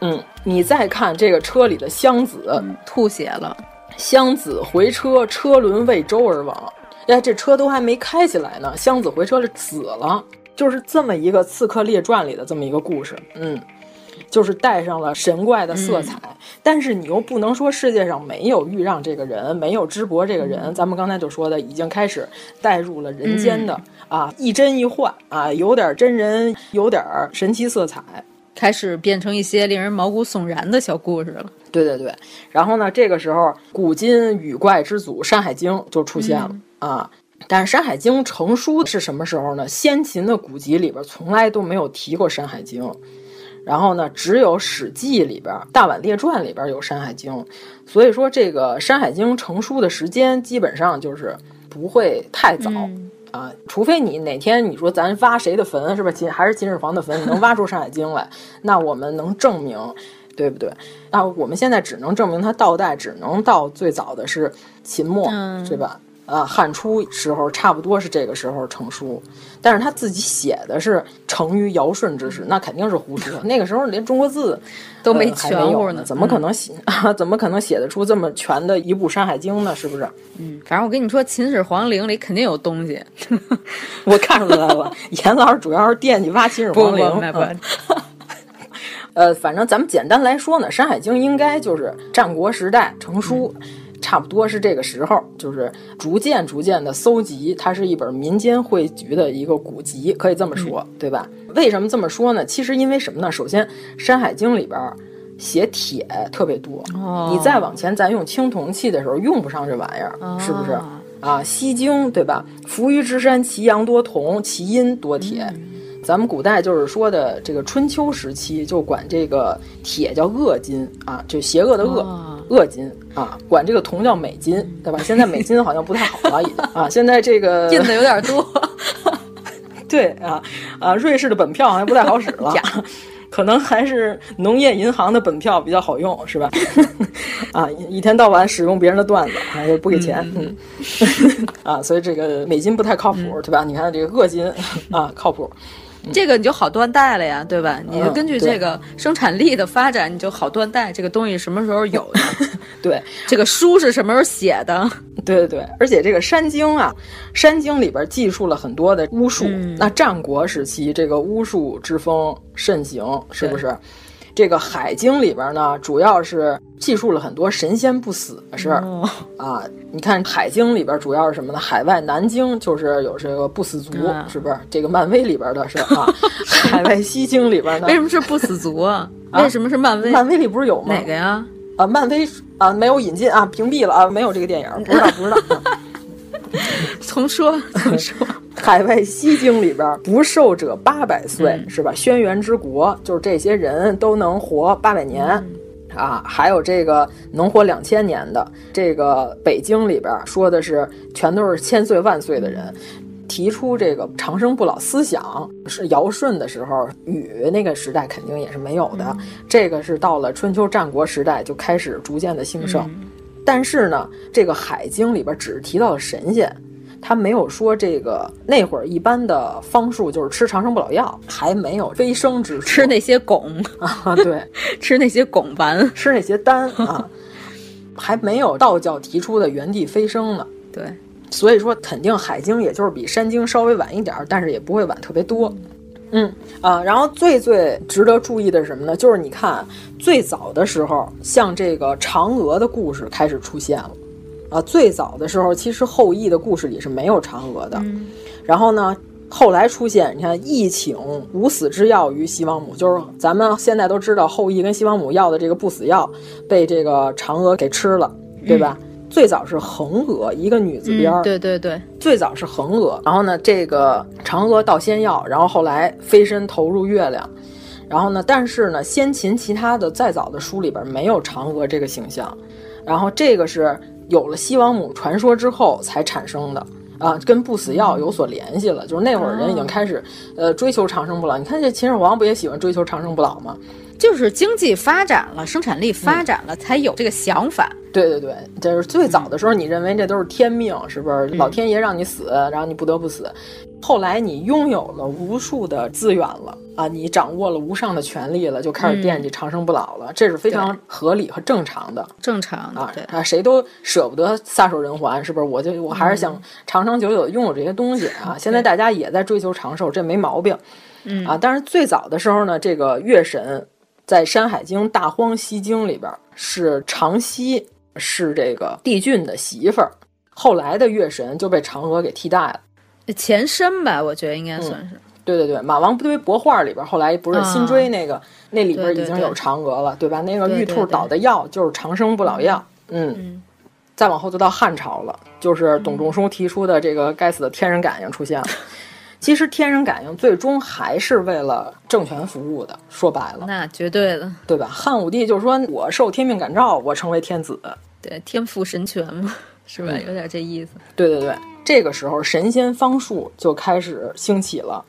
嗯，你再看这个车里的箱子吐血了，箱子回车，车轮为周而亡。哎，这车都还没开起来呢，箱子回车了，死了，就是这么一个《刺客列传》里的这么一个故事，嗯，就是带上了神怪的色彩，但是你又不能说世界上没有豫让这个人，没有智伯这个人，咱们刚才就说的，已经开始带入了人间的啊，一真一幻啊，有点真人，有点神奇色彩。开始变成一些令人毛骨悚然的小故事了。对对对，然后呢，这个时候古今语怪之祖《山海经》就出现了啊。但是《山海经》成书是什么时候呢？先秦的古籍里边从来都没有提过《山海经》，然后呢，只有《史记》里边《大宛列传》里边有《山海经》，所以说这个《山海经》成书的时间基本上就是不会太早。啊，除非你哪天你说咱挖谁的坟是吧？秦还是秦始皇的坟，你能挖出《山海经》来，那我们能证明，对不对？那，我们现在只能证明它倒带，只能到最早的是秦末，对吧？啊，汉初时候差不多是这个时候成书，但是他自己写的是成于尧舜之时，那肯定是胡说。那个时候连中国字 都没全乎呢，怎么可能写 啊？怎么可能写得出这么全的一部《山海经》呢？是不是？嗯，反正我跟你说，秦始皇陵里肯定有东西，我看出来了。严老师主要是惦记挖秦始皇陵。不不不，呃，反正咱们简单来说呢，《山海经》应该就是战国时代成书。差不多是这个时候，就是逐渐逐渐的搜集，它是一本民间汇聚的一个古籍，可以这么说，对吧？为什么这么说呢？其实因为什么呢？首先，《山海经》里边写铁特别多，哦、你再往前，咱用青铜器的时候用不上这玩意儿，哦、是不是？啊，《西经》对吧？浮于之山，其阳多铜，其阴多铁。嗯咱们古代就是说的这个春秋时期，就管这个铁叫恶金啊，就邪恶的恶，哦、恶金啊，管这个铜叫美金，对吧？现在美金好像不太好了，已经啊，现在这个印的有点多。对啊啊，瑞士的本票好像不太好使了。可能还是农业银行的本票比较好用，是吧？啊，一天到晚使用别人的段子，还是不给钱，嗯，啊，所以这个美金不太靠谱，嗯、对吧？你看这个恶金啊，靠谱。这个你就好断代了呀，对吧？你就根据这个生产力的发展，你就好断代。这个东西什么时候有的？对，这个书是什么时候写的？对对对，而且这个《山经》啊，《山经》里边记述了很多的巫术。嗯、那战国时期这个巫术之风盛行，是不是？这个《海经》里边呢，主要是记述了很多神仙不死的事儿、哦、啊。你看《海经》里边主要是什么呢？海外南经就是有这个不死族，嗯、是不是？这个漫威里边的是啊。海外西经里边呢？为什么是不死族啊？为什么是漫威？漫威里不是有吗？哪个呀？啊，漫威啊，没有引进啊，屏蔽了啊，没有这个电影，不知道，不知道。重说，重说。海外西经里边，不寿者八百岁，嗯、是吧？轩辕之国，就是这些人都能活八百年。嗯啊，还有这个能活两千年的，这个北京里边说的是全都是千岁万岁的人，提出这个长生不老思想是尧舜的时候，禹那个时代肯定也是没有的，嗯、这个是到了春秋战国时代就开始逐渐的兴盛。嗯、但是呢，这个《海经》里边只提到了神仙。他没有说这个那会儿一般的方术就是吃长生不老药，还没有飞升之术，吃那些汞 啊，对，吃那些汞丸，吃那些丹啊，还没有道教提出的原地飞升呢。对，所以说肯定《海经》也就是比《山经》稍微晚一点，但是也不会晚特别多。嗯啊，然后最最值得注意的是什么呢？就是你看最早的时候，像这个嫦娥的故事开始出现了。啊，最早的时候，其实后羿的故事里是没有嫦娥的。嗯、然后呢，后来出现，你看羿请无死之药于西王母，就是咱们现在都知道后羿跟西王母要的这个不死药，被这个嫦娥给吃了，对吧？嗯、最早是恒娥，一个女字边儿、嗯。对对对，最早是恒娥。然后呢，这个嫦娥到仙药，然后后来飞身投入月亮。然后呢，但是呢，先秦其他的再早的书里边没有嫦娥这个形象。然后这个是。有了西王母传说之后才产生的啊，跟不死药有所联系了。就是那会儿人已经开始呃追求长生不老。你看这秦始皇不也喜欢追求长生不老吗？就是经济发展了，生产力发展了，嗯、才有这个想法。对对对，就是最早的时候，你认为这都是天命，是不是？老天爷让你死，然后你不得不死。后来你拥有了无数的资源了啊，你掌握了无上的权利了，就开始惦记长生不老了，嗯、这是非常合理和正常的。正常啊啊，谁都舍不得撒手人寰，是不是？我就我还是想长长久久的拥有这些东西啊。现在大家也在追求长寿，这没毛病。嗯啊，但是最早的时候呢，这个月神在《山海经·大荒西经》里边是长息，是这个帝俊的媳妇儿。后来的月神就被嫦娥给替代了。前身吧，我觉得应该算是。嗯、对对对，马王堆帛画里边，后来不是新追那个，啊、那里边已经有嫦娥了，对吧？那个玉兔捣的药就是长生不老药。嗯，嗯再往后就到汉朝了，就是董仲舒提出的这个该死的天人感应出现了。其实天人感应最终还是为了政权服务的，说白了，那绝对的，对吧？汉武帝就是说我受天命感召，我成为天子，对，天赋神权嘛，是吧？嗯、有点这意思。对对对，这个时候神仙方术就开始兴起了，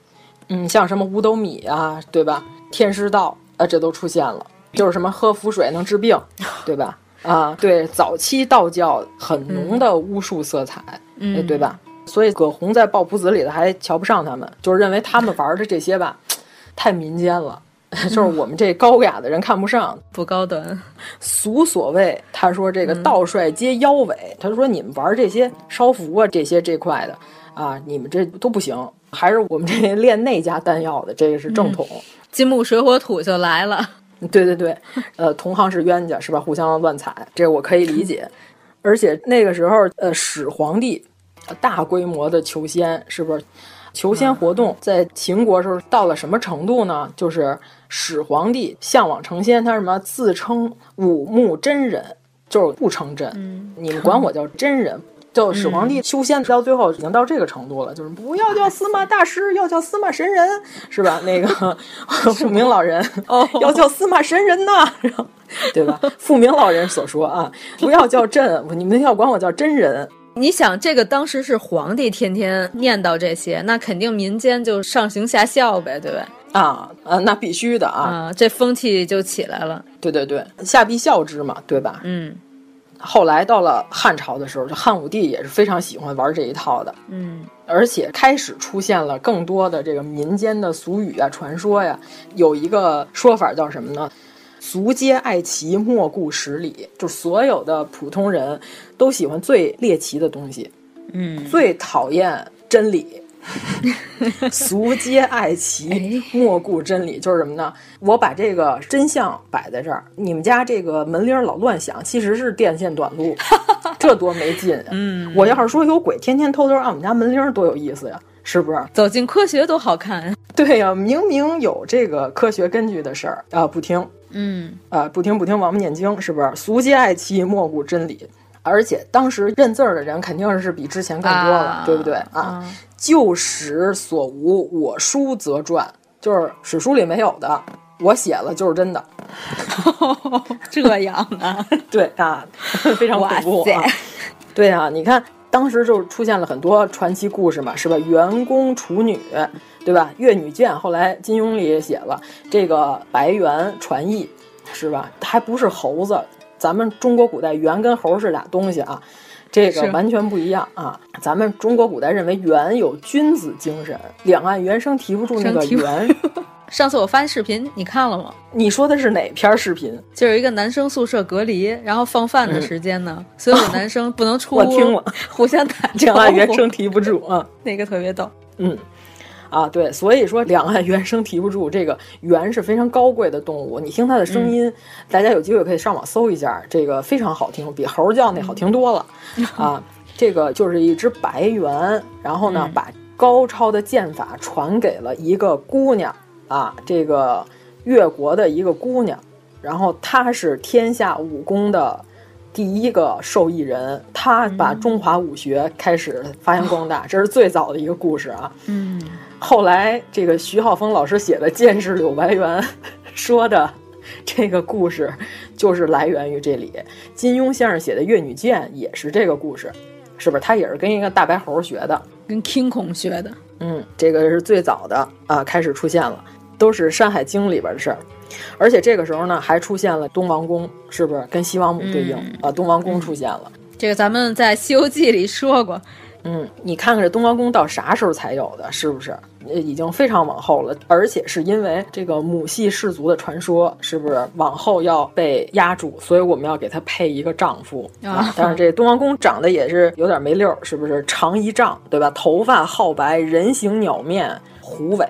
嗯，像什么五斗米啊，对吧？天师道啊，这都出现了，就是什么喝符水能治病，对吧？啊，对，早期道教很浓的巫术色彩，嗯，对吧？所以葛洪在《抱朴子》里头还瞧不上他们，就是认为他们玩的这些吧，太民间了，就是我们这高雅的人看不上，不高端。俗所谓，他说这个道帅皆妖尾，他说你们玩这些烧符啊，这些这块的啊，你们这都不行，还是我们这练内家丹药的，这个是正统。金木水火土就来了。对对对，呃，同行是冤家是吧？互相乱踩，这个我可以理解。而且那个时候，呃，始皇帝大规模的求仙，是不是？求仙活动在秦国时候到了什么程度呢？就是始皇帝向往成仙，他什么自称五目真人，就是不成真，嗯、你们管我叫真人。就始皇帝修仙到最后已经到这个程度了，就是不要叫司马大师，要叫司马神人，是吧？那个 富明老人哦，要叫司马神人呐，对吧？富明老人所说啊，不要叫朕，你们要管我叫真人。你想，这个当时是皇帝天天念叨这些，那肯定民间就上行下效呗，对不对？啊啊，那必须的啊，啊，这风气就起来了。对对对，下必效之嘛，对吧？嗯。后来到了汉朝的时候，就汉武帝也是非常喜欢玩这一套的，嗯，而且开始出现了更多的这个民间的俗语啊、传说呀。有一个说法叫什么呢？俗皆爱奇，莫顾实理。就所有的普通人都喜欢最猎奇的东西，嗯，最讨厌真理。俗皆爱奇，莫顾真理，就是什么呢？我把这个真相摆在这儿，你们家这个门铃老乱响，其实是电线短路，这多没劲啊！嗯，我要是说有鬼天天偷偷按我们家门铃，多有意思呀，是不是？走进科学多好看！对呀、啊，明明有这个科学根据的事儿啊，不听，嗯啊，不听不听，王八念经，是不是？俗皆爱奇，莫顾真理。而且当时认字儿的人肯定是比之前更多了，啊、对不对啊？旧史所无，我书则传，就是史书里没有的，我写了就是真的。这样啊？对啊，非常恐怖啊！对啊，你看当时就出现了很多传奇故事嘛，是吧？员工处女，对吧？越女剑，后来金庸里也写了这个白猿传艺，是吧？还不是猴子。咱们中国古代猿跟猴是俩东西啊，这个完全不一样啊。咱们中国古代认为元有君子精神，两岸猿声啼不住那个猿。上次我发视频，你看了吗？你说的是哪篇视频？就是一个男生宿舍隔离，然后放饭的时间呢，嗯、所有的 男生不能出屋，我听了，互相打 两岸猿声啼不住啊，那个特别逗。嗯。啊，对，所以说两岸猿声啼不住，这个猿是非常高贵的动物。你听它的声音，嗯、大家有机会可以上网搜一下，这个非常好听，比猴叫那好听多了。嗯、啊，这个就是一只白猿，然后呢，嗯、把高超的剑法传给了一个姑娘啊，这个越国的一个姑娘，然后她是天下武功的。第一个受益人，他把中华武学开始发扬光大，嗯、这是最早的一个故事啊。嗯，后来这个徐浩峰老师写的《剑士柳白猿》说的这个故事，就是来源于这里。金庸先生写的《越女剑》也是这个故事，是不是？他也是跟一个大白猴学的，跟 King 孔学的。嗯，这个是最早的啊，开始出现了，都是《山海经》里边的事儿。而且这个时候呢，还出现了东王公，是不是跟西王母对应、嗯、啊？东王公出现了，这个咱们在《西游记》里说过。嗯，你看看这东王公到啥时候才有的？是不是？已经非常往后了，而且是因为这个母系氏族的传说，是不是往后要被压住？所以我们要给他配一个丈夫啊。但是这东王公长得也是有点没溜，是不是？长一丈，对吧？头发皓白，人形鸟面，虎尾。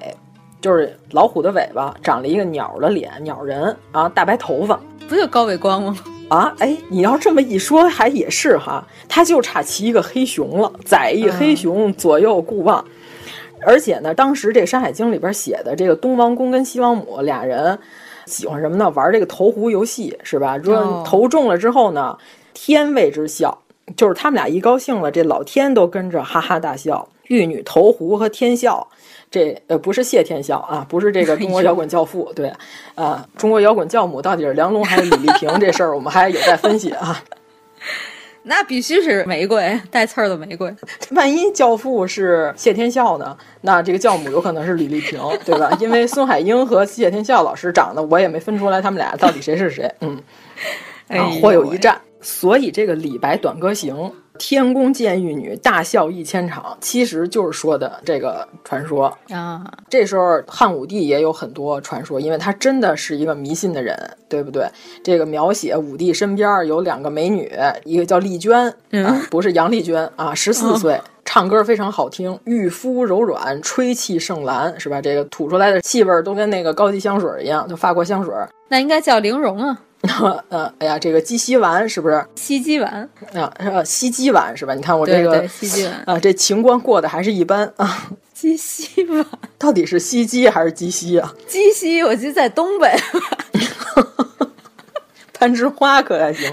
就是老虎的尾巴长了一个鸟的脸，鸟人啊，大白头发，不就高伟光吗？啊，哎，你要这么一说，还也是哈，他就差骑一个黑熊了，宰一黑熊，左右顾望。嗯、而且呢，当时这《山海经》里边写的这个东王公跟西王母俩人喜欢什么呢？玩这个投壶游戏，是吧？说投中了之后呢，天为之笑，就是他们俩一高兴了，这老天都跟着哈哈大笑。玉女投壶和天笑。这呃不是谢天笑啊，不是这个中国摇滚教父，对，啊，中国摇滚教母到底是梁龙还是李丽萍这事儿，我们还有待分析啊。那必须是玫瑰带刺儿的玫瑰，万一教父是谢天笑呢？那这个教母有可能是李丽萍，对吧？因为孙海英和谢天笑老师长得我也没分出来他们俩到底谁是谁，嗯，啊，或有一战。所以这个李白《短歌行》。天宫见玉女，大笑一千场，其实就是说的这个传说啊。这时候汉武帝也有很多传说，因为他真的是一个迷信的人，对不对？这个描写武帝身边有两个美女，一个叫丽娟，嗯、啊，不是杨丽娟啊，十四岁，哦、唱歌非常好听，玉肤柔软，吹气胜兰，是吧？这个吐出来的气味都跟那个高级香水一样，就法国香水。那应该叫玲珑啊。呃，哎呀，这个鸡西丸是不是？西鸡丸啊，呃，西鸡丸是吧？你看我这个西鸡丸啊，这情关过得还是一般啊。鸡西丸到底是西鸡还是鸡西啊？鸡西，我记得在东北。攀枝花可还行？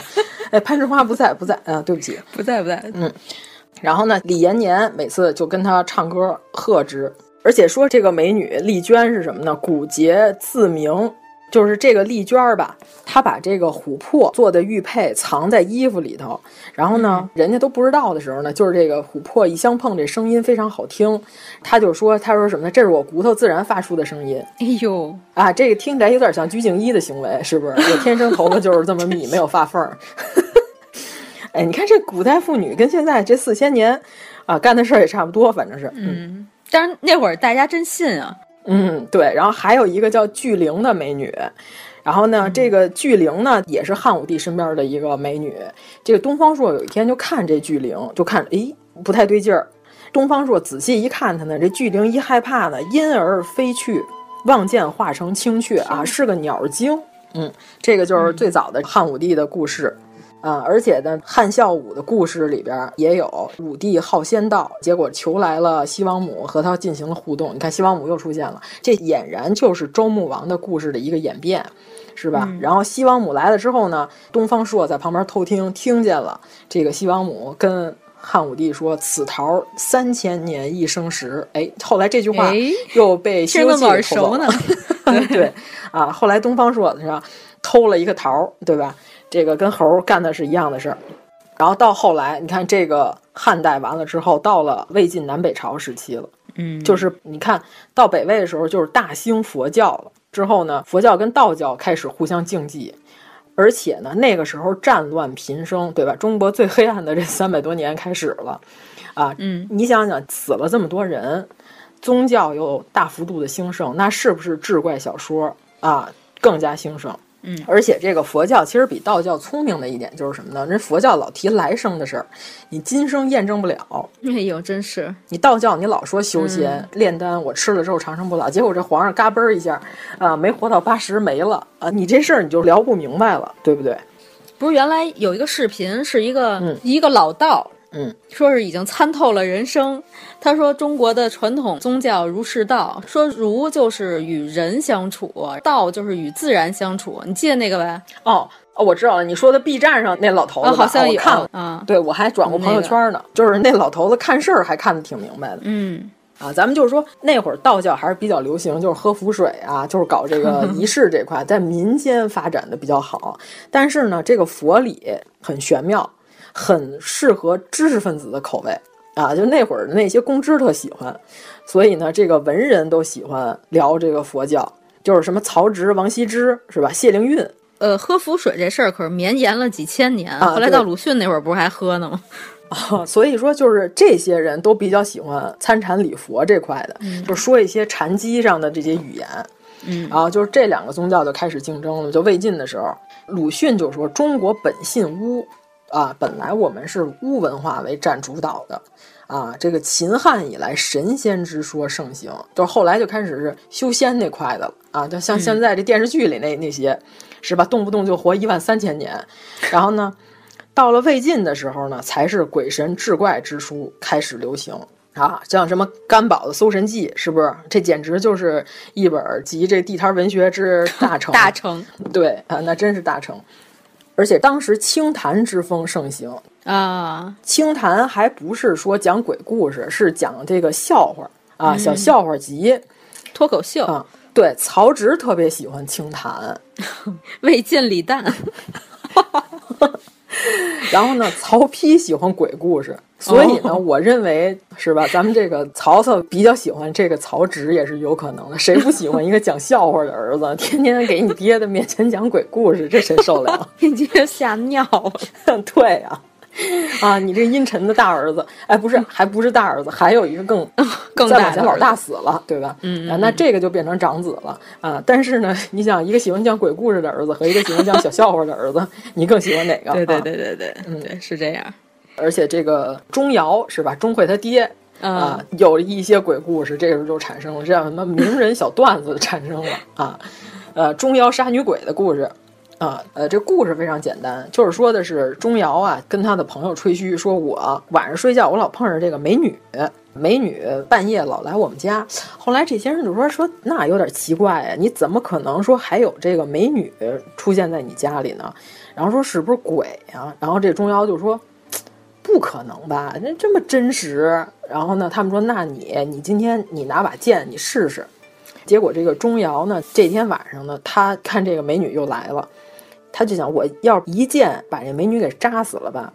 哎，攀枝花不在，不在啊，对不起，不在，不在。嗯，然后呢，李延年每次就跟他唱歌贺之，而且说这个美女丽娟是什么呢？古节自明。就是这个丽娟儿吧，她把这个琥珀做的玉佩藏在衣服里头，然后呢，人家都不知道的时候呢，就是这个琥珀一相碰，这声音非常好听。她就说：“她说什么呢？这是我骨头自然发出的声音。”哎呦啊，这个听起来有点像鞠婧祎的行为，是不是？我天生头发就是这么密，没有发缝儿。哎，你看这古代妇女跟现在这四千年啊干的事儿也差不多，反正是。嗯，但是那会儿大家真信啊。嗯，对，然后还有一个叫巨灵的美女，然后呢，这个巨灵呢也是汉武帝身边的一个美女。这个东方朔有一天就看这巨灵，就看，诶，不太对劲儿。东方朔仔细一看，他呢，这巨灵一害怕呢，因而飞去，望见化成青雀啊，是个鸟精。嗯，这个就是最早的汉武帝的故事。啊，而且呢，汉孝武的故事里边也有武帝好仙道，结果求来了西王母和他进行了互动。你看西王母又出现了，这俨然就是周穆王的故事的一个演变，是吧？然后西王母来了之后呢，东方朔在旁边偷听，听见了这个西王母跟汉武帝说：“此桃三千年一生时。”哎，后来这句话 又被西游记耳熟呢。对啊，后来东方朔是吧，偷了一个桃，对吧？这个跟猴干的是一样的事儿，然后到后来，你看这个汉代完了之后，到了魏晋南北朝时期了，嗯，就是你看到北魏的时候，就是大兴佛教了。之后呢，佛教跟道教开始互相竞技，而且呢，那个时候战乱频生，对吧？中国最黑暗的这三百多年开始了，啊，嗯，你想想，死了这么多人，宗教又大幅度的兴盛，那是不是志怪小说啊更加兴盛？嗯，而且这个佛教其实比道教聪明的一点就是什么呢？人佛教老提来生的事儿，你今生验证不了。哎呦，真是！你道教你老说修仙、炼丹，我吃了之后长生不老，结果这皇上嘎嘣一下啊，没活到八十没了啊！你这事儿你就聊不明白了，对不对？不是原来有一个视频，是一个、嗯、一个老道，嗯，说是已经参透了人生。他说中国的传统宗教儒释道，说儒就是与人相处，道就是与自然相处。你记得那个呗？哦哦，我知道了，你说的 B 站上那老头子、哦，好像有看了啊。对，我还转过朋友圈呢，那就是那老头子看事儿还看得挺明白的。嗯。啊，咱们就是说那会儿道教还是比较流行，就是喝符水啊，就是搞这个 仪式这块，在民间发展的比较好。但是呢，这个佛理很玄妙，很适合知识分子的口味啊。就那会儿那些公知特喜欢，所以呢，这个文人都喜欢聊这个佛教，就是什么曹植、王羲之是吧？谢灵运。呃，喝符水这事儿可是绵延了几千年，啊、后来到鲁迅那会儿不是还喝呢吗？啊，所以说就是这些人都比较喜欢参禅礼佛这块的，嗯、就说一些禅机上的这些语言。嗯，然后就是这两个宗教就开始竞争了。就魏晋的时候，鲁迅就说中国本信巫啊，本来我们是巫文化为占主导的啊。这个秦汉以来，神仙之说盛行，就是后来就开始是修仙那块的了啊。就像现在这电视剧里那、嗯、那些，是吧？动不动就活一万三千年，然后呢？到了魏晋的时候呢，才是鬼神志怪之书开始流行啊，像什么甘宝的《搜神记》，是不是？这简直就是一本集这地摊文学之大成。大成，对啊，那真是大成。而且当时清谈之风盛行。啊，清谈还不是说讲鬼故事，是讲这个笑话啊，小笑话集、脱口秀。啊。对，曹植特别喜欢清谈，魏晋李诞。然后呢，曹丕喜欢鬼故事，所以呢，哦、我认为是吧？咱们这个曹操比较喜欢这个曹植也是有可能的。谁不喜欢一个讲笑话的儿子，天天给你爹的面前讲鬼故事，这谁受得了？你爹吓尿了。对呀、啊，啊，你这阴沉的大儿子，哎，不是，还不是大儿子，还有一个更 更再往前，老大死了，对吧？嗯,嗯,嗯啊，那这个就变成长子了啊。但是呢，你想，一个喜欢讲鬼故事的儿子和一个喜欢讲小笑话的儿子，你更喜欢哪个？对对对对对，嗯，对，是这样。而且这个钟繇是吧？钟会他爹。嗯、啊，有一些鬼故事，这个时候就产生了这样什么名人小段子产生了啊，呃，钟繇杀女鬼的故事，啊，呃，这故事非常简单，就是说的是钟繇啊，跟他的朋友吹嘘说，我晚上睡觉我老碰上这个美女，美女半夜老来我们家。后来这些人就说说那有点奇怪呀，你怎么可能说还有这个美女出现在你家里呢？然后说是不是鬼呀？然后这钟繇就说不可能吧，那这么真实。然后呢，他们说那你你今天你拿把剑你试试。结果这个钟繇呢，这天晚上呢，他看这个美女又来了。他就想，我要一剑把这美女给扎死了吧？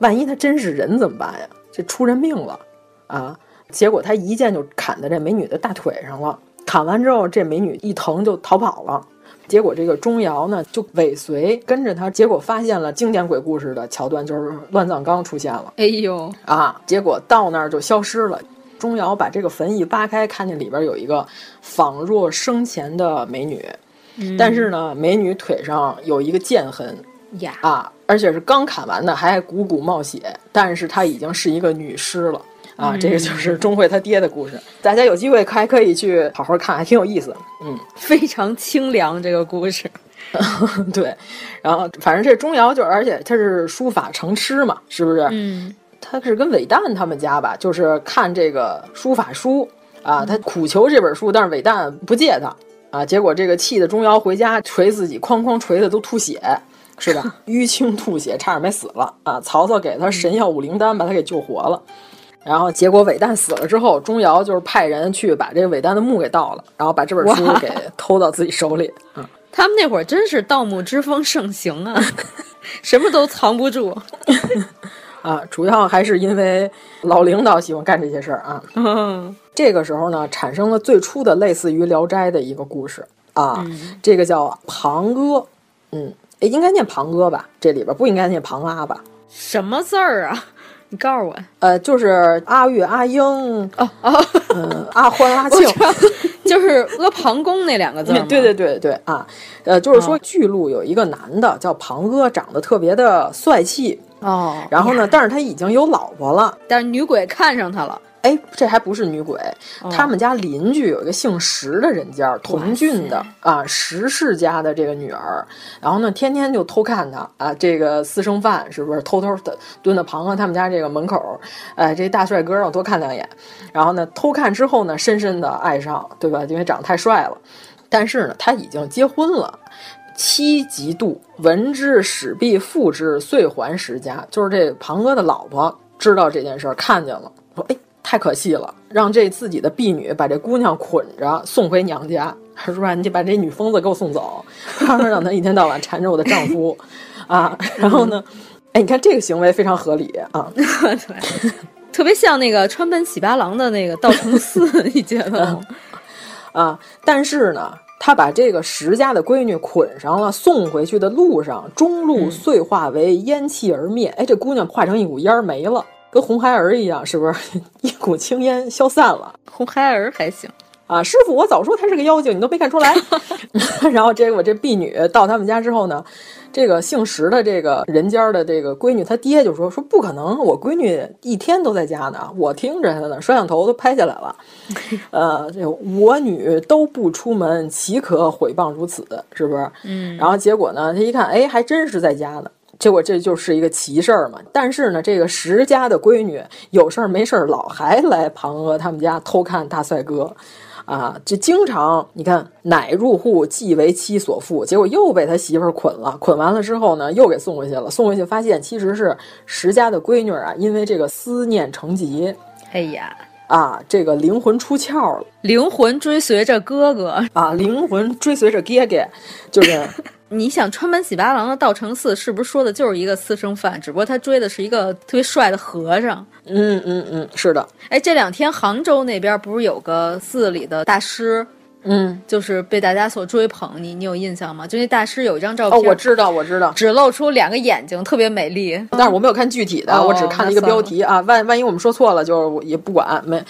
万一她真是人怎么办呀？这出人命了啊！结果他一剑就砍在这美女的大腿上了。砍完之后，这美女一疼就逃跑了。结果这个钟繇呢就尾随跟着他，结果发现了经典鬼故事的桥段，就是乱葬岗出现了。哎呦啊！结果到那儿就消失了。钟繇把这个坟一扒开，看见里边有一个仿若生前的美女。但是呢，美女腿上有一个剑痕呀啊，而且是刚砍完的，还汩汩冒血。但是她已经是一个女尸了啊！这个就是钟会他爹的故事。大家有机会还可以去好好看，还挺有意思。嗯，非常清凉这个故事。对，然后反正这钟繇就而且他是书法成痴嘛，是不是？嗯，他是跟韦诞他们家吧，就是看这个书法书啊，他苦求这本书，但是韦诞不借他。啊！结果这个气的钟繇回家捶自己，哐哐捶的都吐血，是吧？淤青吐血，差点没死了啊！曹操给他神药五灵丹，把他给救活了。然后结果韦诞死了之后，钟繇就是派人去把这个韦诞的墓给盗了，然后把这本书给偷到自己手里。嗯，他们那会儿真是盗墓之风盛行啊，什么都藏不住啊！主要还是因为老领导喜欢干这些事儿啊。嗯。这个时候呢，产生了最初的类似于《聊斋》的一个故事啊，嗯、这个叫庞阿，嗯，哎，应该念庞阿吧？这里边不应该念庞阿吧？什么字儿啊？你告诉我。呃，就是阿玉、阿英，哦哦，嗯，阿欢、阿庆，就是阿庞公那两个字。对对对对啊，呃，就是说巨鹿有一个男的叫庞阿，长得特别的帅气哦，然后呢，但是他已经有老婆了，但是女鬼看上他了。哎，这还不是女鬼，他们家邻居有一个姓石的人家，同郡的啊，石氏家的这个女儿，然后呢，天天就偷看他啊，这个私生饭是不是偷偷的蹲在庞哥他们家这个门口？哎，这大帅哥让我多看两眼，然后呢，偷看之后呢，深深的爱上，对吧？因为长得太帅了，但是呢，他已经结婚了，妻嫉妒，闻之始必复之，遂还石家。就是这庞哥的老婆知道这件事儿，看见了，说哎。太可惜了，让这自己的婢女把这姑娘捆着送回娘家，是吧？你就把这女疯子给我送走，不要让她一天到晚缠着我的丈夫，啊！然后呢，哎，你看这个行为非常合理啊，对，特别像那个川本喜八郎的那个道成寺，你觉得吗？啊，但是呢，他把这个石家的闺女捆上了，送回去的路上，中路碎化为烟气而灭。哎，这姑娘化成一股烟没了。跟红孩儿一样，是不是 一股青烟消散了？红孩儿还行啊，师傅，我早说他是个妖精，你都没看出来。然后这个我这婢女到他们家之后呢，这个姓石的这个人家的这个闺女，她爹就说说不可能，我闺女一天都在家呢，我听着她呢，摄像头都拍下来了。呃，这我女都不出门，岂可毁谤如此？是不是？嗯。然后结果呢，他一看，哎，还真是在家呢。结果这就是一个奇事儿嘛。但是呢，这个石家的闺女有事儿没事儿老还来庞娥他们家偷看大帅哥，啊，这经常你看乃入户即为妻所缚，结果又被他媳妇儿捆了。捆完了之后呢，又给送回去了。送回去发现其实是石家的闺女啊，因为这个思念成疾，哎呀。啊，这个灵魂出窍了，灵魂追随着哥哥啊，灵魂追随着哥哥，就是 你想川本喜八郎的道成寺是不是说的就是一个私生饭？只不过他追的是一个特别帅的和尚。嗯嗯嗯，是的。哎，这两天杭州那边不是有个寺里的大师？嗯，就是被大家所追捧，你你有印象吗？就那大师有一张照片，哦，我知道，我知道，只露出两个眼睛，特别美丽。但是我没有看具体的，哦、我只看了一个标题啊。万万一我们说错了，就是也不管，没，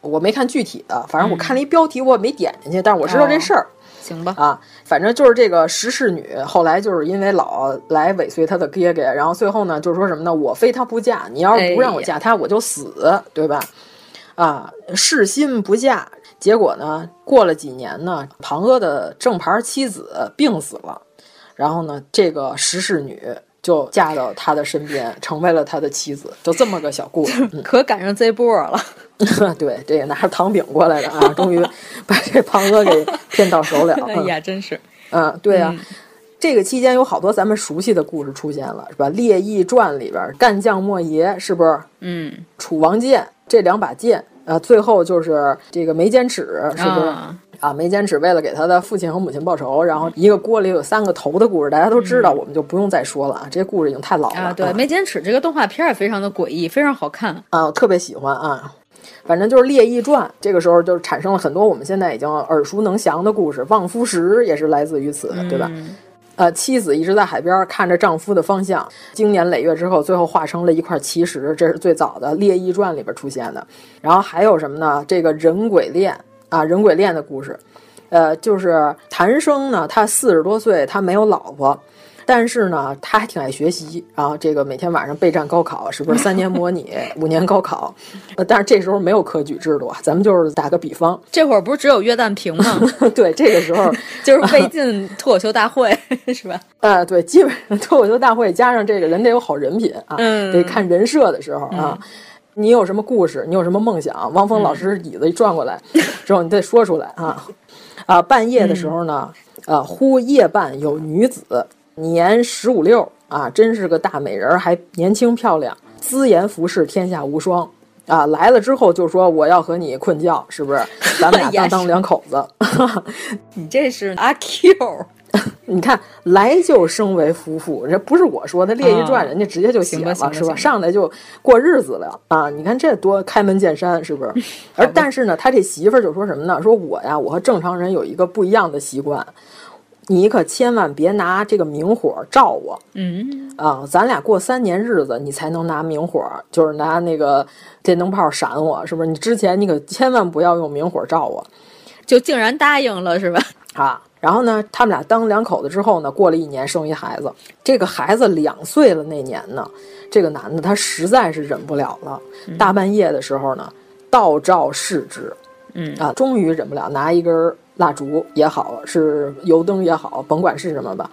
我没看具体的，反正我看了一标题，我也没点进去，但是我知道这事儿。哦、行吧，啊，反正就是这个石氏女，后来就是因为老来尾随她的哥哥，然后最后呢，就是说什么呢？我非她不嫁，你要是不让我嫁她，我就死，对吧？啊，誓心不嫁。结果呢，过了几年呢，庞阿的正牌妻子病死了，然后呢，这个石氏女就嫁到他的身边，成为了他的妻子，就这么个小故事。嗯、可赶上这波了。对，这也拿着糖饼过来的啊，终于把这庞哥给骗到手了。哎呀，真是。嗯，对啊。嗯这个期间有好多咱们熟悉的故事出现了，是吧？《列异传》里边干将莫邪是不是？嗯，楚王剑这两把剑，呃，最后就是这个眉间尺，是不是？啊，啊眉间尺为了给他的父亲和母亲报仇，然后一个锅里有三个头的故事，大家都知道，嗯、我们就不用再说了啊。这些故事已经太老了。啊，对，眉间尺这个动画片也非常的诡异，非常好看啊，我特别喜欢啊。反正就是《列异传》，这个时候就产生了很多我们现在已经耳熟能详的故事，望夫石也是来自于此，对吧？嗯呃，妻子一直在海边看着丈夫的方向，经年累月之后，最后化成了一块奇石，这是最早的《列异传》里边出现的。然后还有什么呢？这个人鬼恋啊，人鬼恋的故事，呃，就是谭生呢，他四十多岁，他没有老婆。但是呢，他还挺爱学习，然后这个每天晚上备战高考，是不是三年模拟，五年高考？呃，但是这时候没有科举制度啊，咱们就是打个比方，这会儿不是只有约旦平吗？对，这个时候 就是魏晋脱口秀大会，是吧？呃，对，基本上脱口秀大会加上这个人得有好人品啊，嗯、得看人设的时候啊。嗯你有什么故事？你有什么梦想？汪峰老师椅子一转过来、嗯、之后，你再说出来啊！啊，半夜的时候呢，嗯、呃，忽夜半有女子。年十五六啊，真是个大美人，还年轻漂亮，姿颜服饰天下无双啊！来了之后就说我要和你困觉，是不是？咱们俩当 当两口子。你这是阿 Q，你看来就生为夫妇，这不是我说的《列一传》，人家直接就写了，是吧？上来就过日子了啊！你看这多开门见山，是不是？而但是呢，他这媳妇儿就说什么呢？说我呀，我和正常人有一个不一样的习惯。你可千万别拿这个明火照我，嗯啊，咱俩过三年日子，你才能拿明火，就是拿那个电灯泡闪我，是不是？你之前你可千万不要用明火照我，就竟然答应了，是吧？啊，然后呢，他们俩当两口子之后呢，过了一年生一孩子，这个孩子两岁了那年呢，这个男的他实在是忍不了了，嗯、大半夜的时候呢，倒照视之，嗯。啊，终于忍不了，拿一根。蜡烛也好，是油灯也好，甭管是什么吧，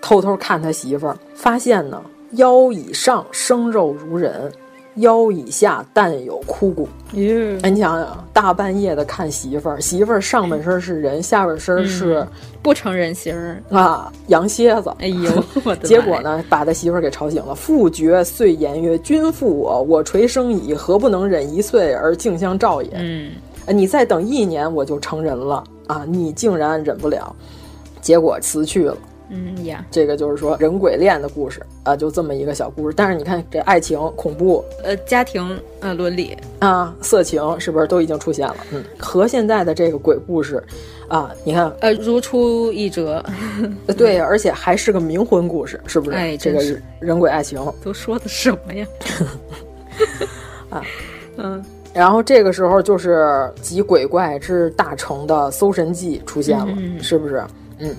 偷偷看他媳妇儿，发现呢，腰以上生肉如人，腰以下但有枯骨。嗯，哎，你想想，大半夜的看媳妇儿，媳妇儿上半身是人，下半身是、嗯、不成人形儿啊，羊蝎子。哎呦，我的结果呢，把他媳妇儿给吵醒了。父爵遂言曰：“君负我，我垂生矣，何不能忍一岁而竞相照也？”嗯。你再等一年，我就成人了啊！你竟然忍不了，结果辞去了。嗯呀，这个就是说人鬼恋的故事啊，就这么一个小故事。但是你看，这爱情、恐怖、呃家庭、呃伦理啊、色情，是不是都已经出现了？嗯，和现在的这个鬼故事啊，你看，呃，如出一辙。对，而且还是个冥婚故事，是不是？哎，这个人鬼爱情都说的什么呀？啊，嗯。然后这个时候就是集鬼怪之大成的《搜神记》出现了，嗯、是不是？嗯。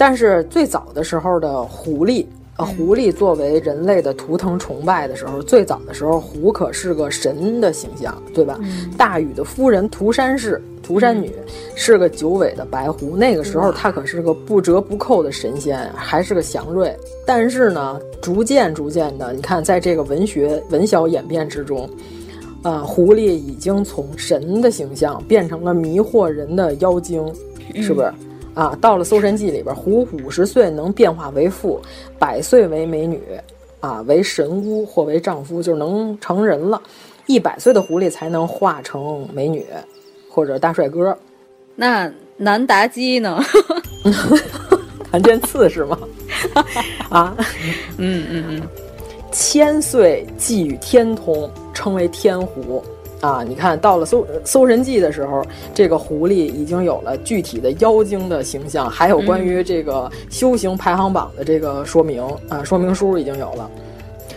但是最早的时候的狐狸，呃，狐狸作为人类的图腾崇拜的时候，最早的时候狐可是个神的形象，对吧？嗯、大禹的夫人涂山氏，涂山女是个九尾的白狐，那个时候她可是个不折不扣的神仙，还是个祥瑞。但是呢，逐渐逐渐的，你看，在这个文学文小演变之中。呃，狐狸已经从神的形象变成了迷惑人的妖精，是不是？嗯、啊，到了《搜神记》里边，狐五十岁能变化为妇，百岁为美女，啊，为神巫或为丈夫，就是能成人了。一百岁的狐狸才能化成美女或者大帅哥。那南达基呢？檀健次是吗？啊，嗯嗯嗯，千岁寄与天通。称为天狐啊！你看到了搜《搜神记》的时候，这个狐狸已经有了具体的妖精的形象，还有关于这个修行排行榜的这个说明、嗯、啊，说明书已经有了。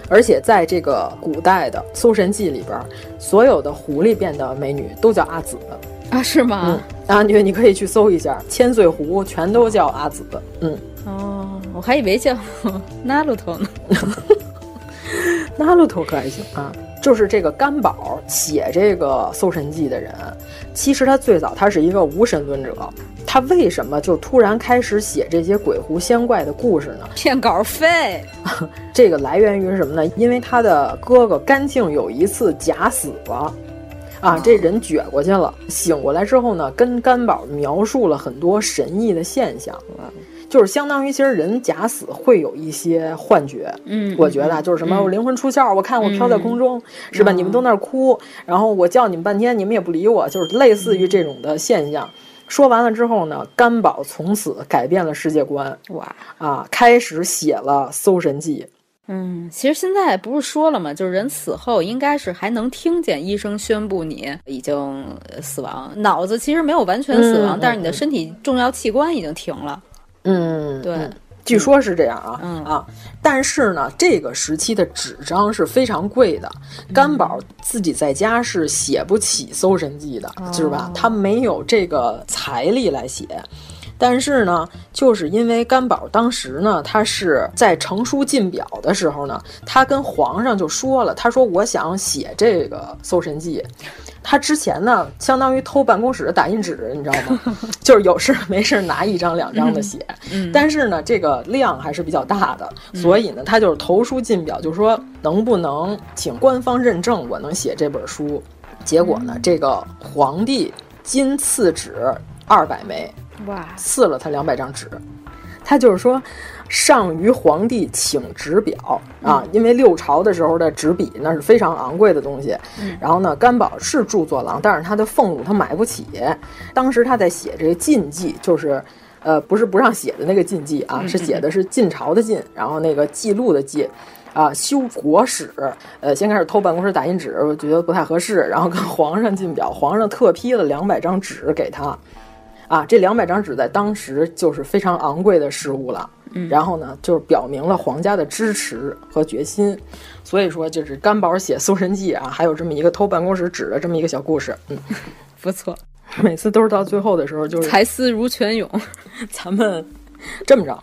而且在这个古代的《搜神记》里边，所有的狐狸变的美女都叫阿紫啊？是吗？嗯、啊，你你可以去搜一下，千岁狐全都叫阿紫。嗯，哦，我还以为叫 那鲁头呢。那鲁头可还行啊。就是这个甘宝写这个《搜神记》的人，其实他最早他是一个无神论者，他为什么就突然开始写这些鬼狐仙怪的故事呢？骗稿费。这个来源于什么呢？因为他的哥哥甘庆有一次假死了。啊，这人撅过去了，醒过来之后呢，跟甘宝描述了很多神异的现象，就是相当于其实人假死会有一些幻觉，嗯，我觉得就是什么我灵魂出窍，我看我飘在空中，是吧？你们都那儿哭，然后我叫你们半天，你们也不理我，就是类似于这种的现象。说完了之后呢，甘宝从此改变了世界观，哇啊，开始写了《搜神记》。嗯，其实现在不是说了吗？就是人死后应该是还能听见医生宣布你已经死亡，脑子其实没有完全死亡，嗯、但是你的身体重要器官已经停了。嗯，对，嗯、据说是这样啊，嗯啊，但是呢，这个时期的纸张是非常贵的，甘宝自己在家是写不起《搜神记》的，哦、是吧？他没有这个财力来写。但是呢，就是因为甘宝当时呢，他是在成书进表的时候呢，他跟皇上就说了，他说我想写这个《搜神记》。他之前呢，相当于偷办公室的打印纸，你知道吗？就是有事没事拿一张两张的写。嗯、但是呢，这个量还是比较大的，所以呢，他就是投书进表，就说能不能请官方认证我能写这本书。结果呢，这个皇帝金赐纸二百枚。哇，赐了他两百张纸，他就是说，上于皇帝请纸表啊，嗯、因为六朝的时候的纸笔那是非常昂贵的东西。嗯、然后呢，甘宝是著作郎，但是他的俸禄他买不起。当时他在写这个禁忌，就是呃，不是不让写的那个禁忌啊，嗯、是写的是晋朝的晋，然后那个记录的记。啊，修国史，呃，先开始偷办公室打印纸，我觉得不太合适，然后跟皇上进表，皇上特批了两百张纸给他。啊，这两百张纸在当时就是非常昂贵的事物了。嗯，然后呢，就是表明了皇家的支持和决心。所以说，就是甘宝写《搜神记》啊，还有这么一个偷办公室纸的这么一个小故事。嗯，不错。每次都是到最后的时候，就是才思如泉涌。咱们 这么着，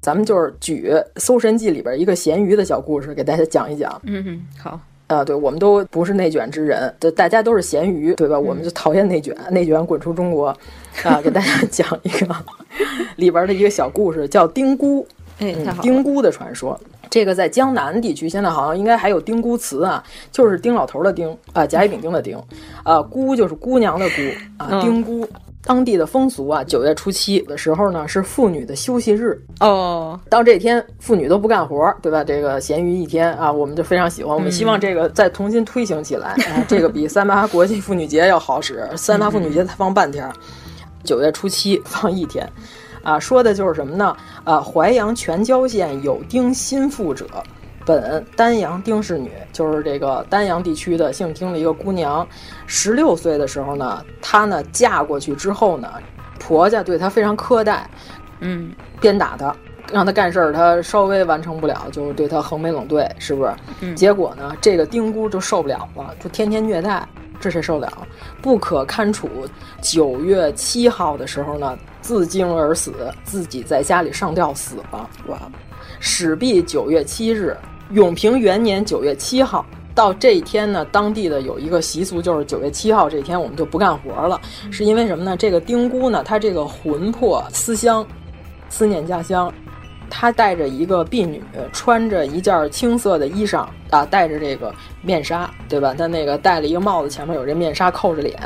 咱们就是举《搜神记》里边一个咸鱼的小故事给大家讲一讲。嗯，好。啊，对，我们都不是内卷之人，对大家都是咸鱼，对吧？我们就讨厌内卷，内卷滚出中国。啊，给大家 讲一个里边的一个小故事，叫丁姑。哎，嗯、丁姑的传说。这个在江南地区，现在好像应该还有丁姑祠啊，就是丁老头的丁啊，甲乙丙丁的丁，啊，姑就是姑娘的姑啊，丁姑。嗯当地的风俗啊，九月初七的时候呢，是妇女的休息日哦。到这天，妇女都不干活，对吧？这个闲余一天啊，我们就非常喜欢。我们希望这个再重新推行起来，啊、这个比三八国际妇女节要好使。三八妇女节才放半天，九月初七放一天，啊，说的就是什么呢？啊，淮阳全椒县有丁新妇者。本丹阳丁氏女，就是这个丹阳地区的姓丁的一个姑娘，十六岁的时候呢，她呢嫁过去之后呢，婆家对她非常苛待，嗯，鞭打她，让她干事儿，她稍微完成不了，就对她横眉冷对，是不是？嗯，结果呢，这个丁姑就受不了了，就天天虐待，这谁受得了？不可堪处。九月七号的时候呢，自惊而死，自己在家里上吊死了。哇！始毕九月七日。永平元年九月七号到这一天呢，当地的有一个习俗，就是九月七号这一天我们就不干活了，是因为什么呢？这个丁姑呢，她这个魂魄思乡，思念家乡，她带着一个婢女，穿着一件青色的衣裳啊，戴着这个面纱，对吧？她那个戴了一个帽子，前面有这面纱扣着脸，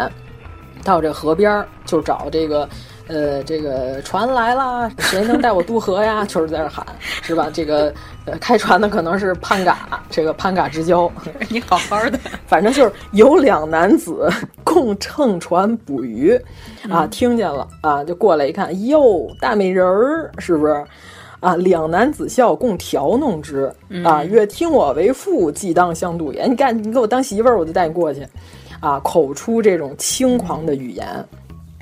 到这河边就找这个。呃，这个船来了，谁能带我渡河呀？就是在这喊，是吧？这个呃，开船的可能是潘嘎，这个潘嘎之交，你好好的，反正就是有两男子共乘船捕鱼，啊，听见了啊，就过来一看，哟，大美人儿，是不是？啊，两男子笑，共调弄之，啊，曰：听我为父，既当相度也。你干，你给我当媳妇儿，我就带你过去。啊，口出这种轻狂的语言。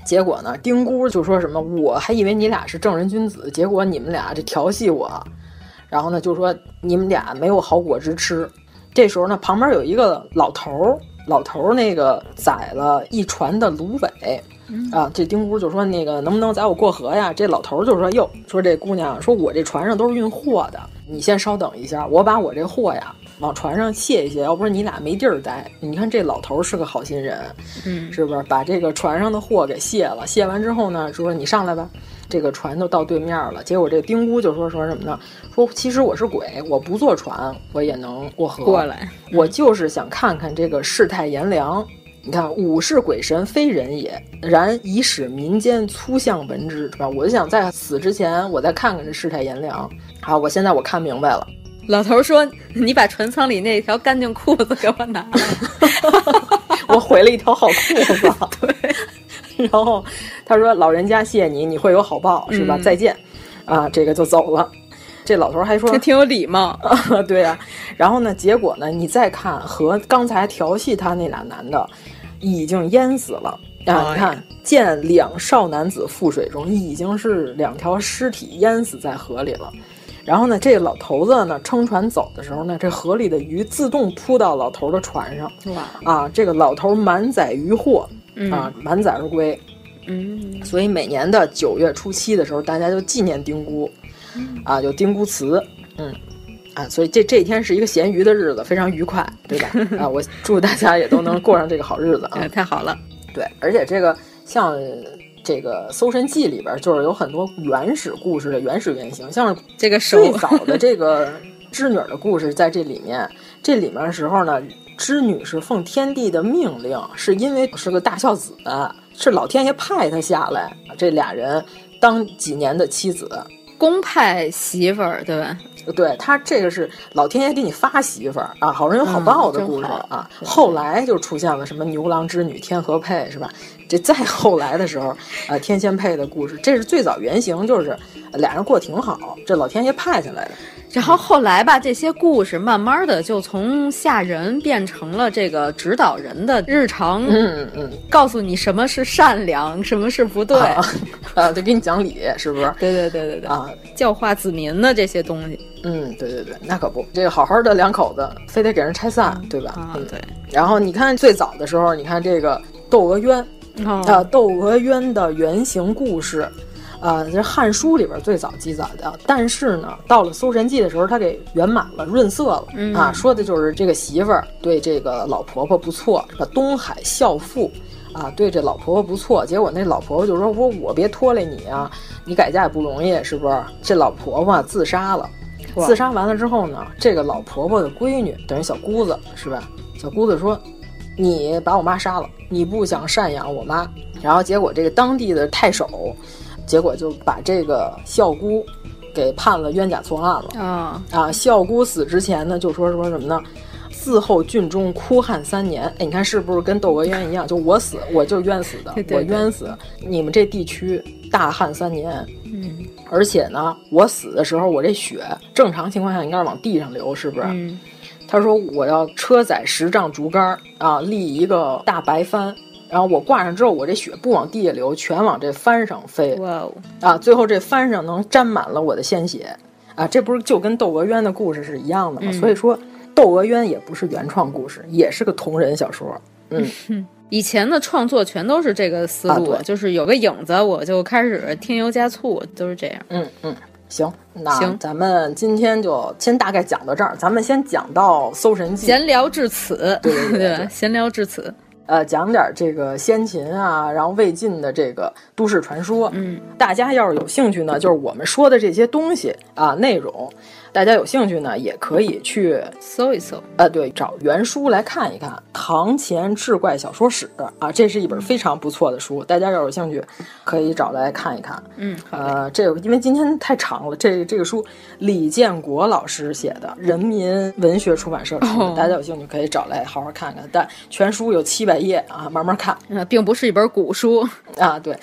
结果呢，丁姑就说什么，我还以为你俩是正人君子，结果你们俩这调戏我，然后呢就说你们俩没有好果子吃。这时候呢，旁边有一个老头儿，老头儿那个宰了一船的芦苇，啊，这丁姑就说那个能不能载我过河呀？这老头就说哟，说这姑娘说我这船上都是运货的，你先稍等一下，我把我这货呀往船上卸一卸，要不然你俩没地儿待。你看这老头是个好心人，嗯，是不是？把这个船上的货给卸了，卸完之后呢，说你上来吧。这个船就到对面了，结果这丁姑就说说什么呢？说其实我是鬼，我不坐船，我也能过河过来。我就是想看看这个世态炎凉。你看，吾是鬼神，非人也，然以使民间粗相闻之，是吧？我就想在死之前，我再看看这世态炎凉。好，我现在我看明白了。老头说：“你把船舱里那条干净裤子给我拿来。”我毁了一条好裤子。对。然后他说：“老人家谢你，你会有好报，是吧？嗯、再见。”啊，这个就走了。这老头还说：“这挺有礼貌。啊 ”对呀、啊。然后呢，结果呢，你再看和刚才调戏他那俩男的，已经淹死了啊！你看，见两少男子覆水中，已经是两条尸体淹死在河里了。然后呢，这个老头子呢，撑船走的时候呢，这河里的鱼自动扑到老头的船上。哇！啊，这个老头满载鱼货。嗯、啊，满载而归。嗯，所以每年的九月初七的时候，大家就纪念丁姑，嗯、啊，有丁姑祠。嗯，啊，所以这这一天是一个咸鱼的日子，非常愉快，对吧？啊，我祝大家也都能过上这个好日子啊！太好了。对，而且这个像这个《搜神记》里边，就是有很多原始故事的原始原型，像这个最早的这个织女的故事在这里面。这里面的时候呢。织女是奉天帝的命令，是因为是个大孝子，是老天爷派他下来，这俩人当几年的妻子，公派媳妇儿，对吧？对他这个是老天爷给你发媳妇儿啊，好人有好报的故事、嗯、啊。后来就出现了什么牛郎织女、天河配，是吧？这再 后来的时候，呃，天仙配的故事，这是最早原型，就是俩人过挺好，这老天爷派下来的。然后后来吧，这些故事慢慢的就从吓人变成了这个指导人的日常，嗯嗯，告诉你什么是善良，什么是不对，啊，啊就给你讲理，是不是？对对对对对啊，教化子民的这些东西，嗯，对对对，那可不，这个好好的两口子，非得给人拆散，对吧？啊，对。然后你看最早的时候，你看这个窦娥冤，哦、啊，窦娥冤的原型故事。啊，这《汉书》里边最早记载的，但是呢，到了《搜神记》的时候，他给圆满了、润色了、嗯、啊，说的就是这个媳妇儿对这个老婆婆不错，是吧？东海孝妇啊，对这老婆婆不错，结果那老婆婆就说：“我我别拖累你啊，你改嫁也不容易，是不是？”这老婆婆自杀了，自杀完了之后呢，这个老婆婆的闺女等于小姑子是吧？小姑子说：“你把我妈杀了，你不想赡养我妈。”然后结果这个当地的太守。结果就把这个孝姑给判了冤假错案了啊啊！孝姑死之前呢，就说说什么呢？嗣后郡中哭汉三年。哎，你看是不是跟窦娥冤一样？就我死我就冤死的，对对对我冤死。你们这地区大旱三年，嗯，而且呢，我死的时候我这血正常情况下应该是往地上流，是不是？嗯，他说我要车载十丈竹竿啊，立一个大白帆。然后我挂上之后，我这血不往地下流，全往这帆上飞。哇哦！啊，最后这帆上能沾满了我的鲜血，啊，这不是就跟窦娥冤的故事是一样的吗？嗯、所以说，窦娥冤也不是原创故事，也是个同人小说。嗯，以前的创作全都是这个思路，啊、就是有个影子，我就开始添油加醋，都是这样。嗯嗯，行，那行。咱们今天就先大概讲到这儿，咱们先讲到《搜神记》，闲聊至此，对对对, 对,对，闲聊至此。呃，讲点这个先秦啊，然后魏晋的这个都市传说。嗯，大家要是有兴趣呢，就是我们说的这些东西啊，内容，大家有兴趣呢，也可以去搜一搜。呃，对，找原书来看一看，《堂前志怪小说史》啊，这是一本非常不错的书，大家要有兴趣，可以找来看一看。嗯，呃，这个因为今天太长了，这这个书李建国老师写的，人民文学出版社出的，哦、大家有兴趣可以找来好好看看。但全书有七百页啊，慢慢看。呃，并不是一本古书啊，对，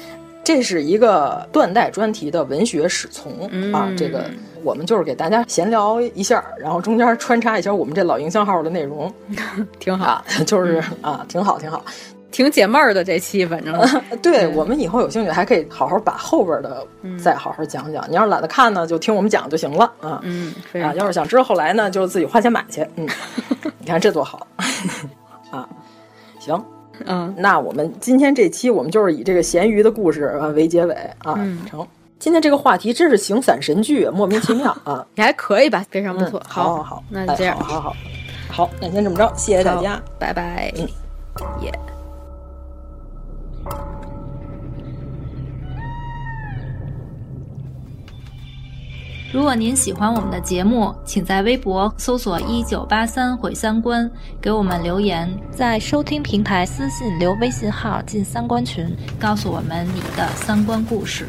这是一个断代专题的文学史从、嗯、啊。这个我们就是给大家闲聊一下，然后中间穿插一下我们这老营销号的内容，挺好，啊、就是啊，挺好，挺好。挺解闷儿的这期，反正 对我们以后有兴趣还可以好好把后边的再好好讲讲。你要是懒得看呢，就听我们讲就行了啊。嗯，啊，要是想知道后来呢，就自己花钱买去。嗯，你看这多好啊！行，嗯，那我们今天这期我们就是以这个咸鱼的故事啊为结尾啊，嗯、成。今天这个话题真是形散神聚，莫名其妙啊！也 还可以吧，非常不错。嗯、好好好，那就这样，哎、好好好，好，那先这么着，谢谢大家，拜拜。嗯，耶、yeah。如果您喜欢我们的节目，请在微博搜索“一九八三毁三观”，给我们留言，在收听平台私信留微信号进三观群，告诉我们你的三观故事。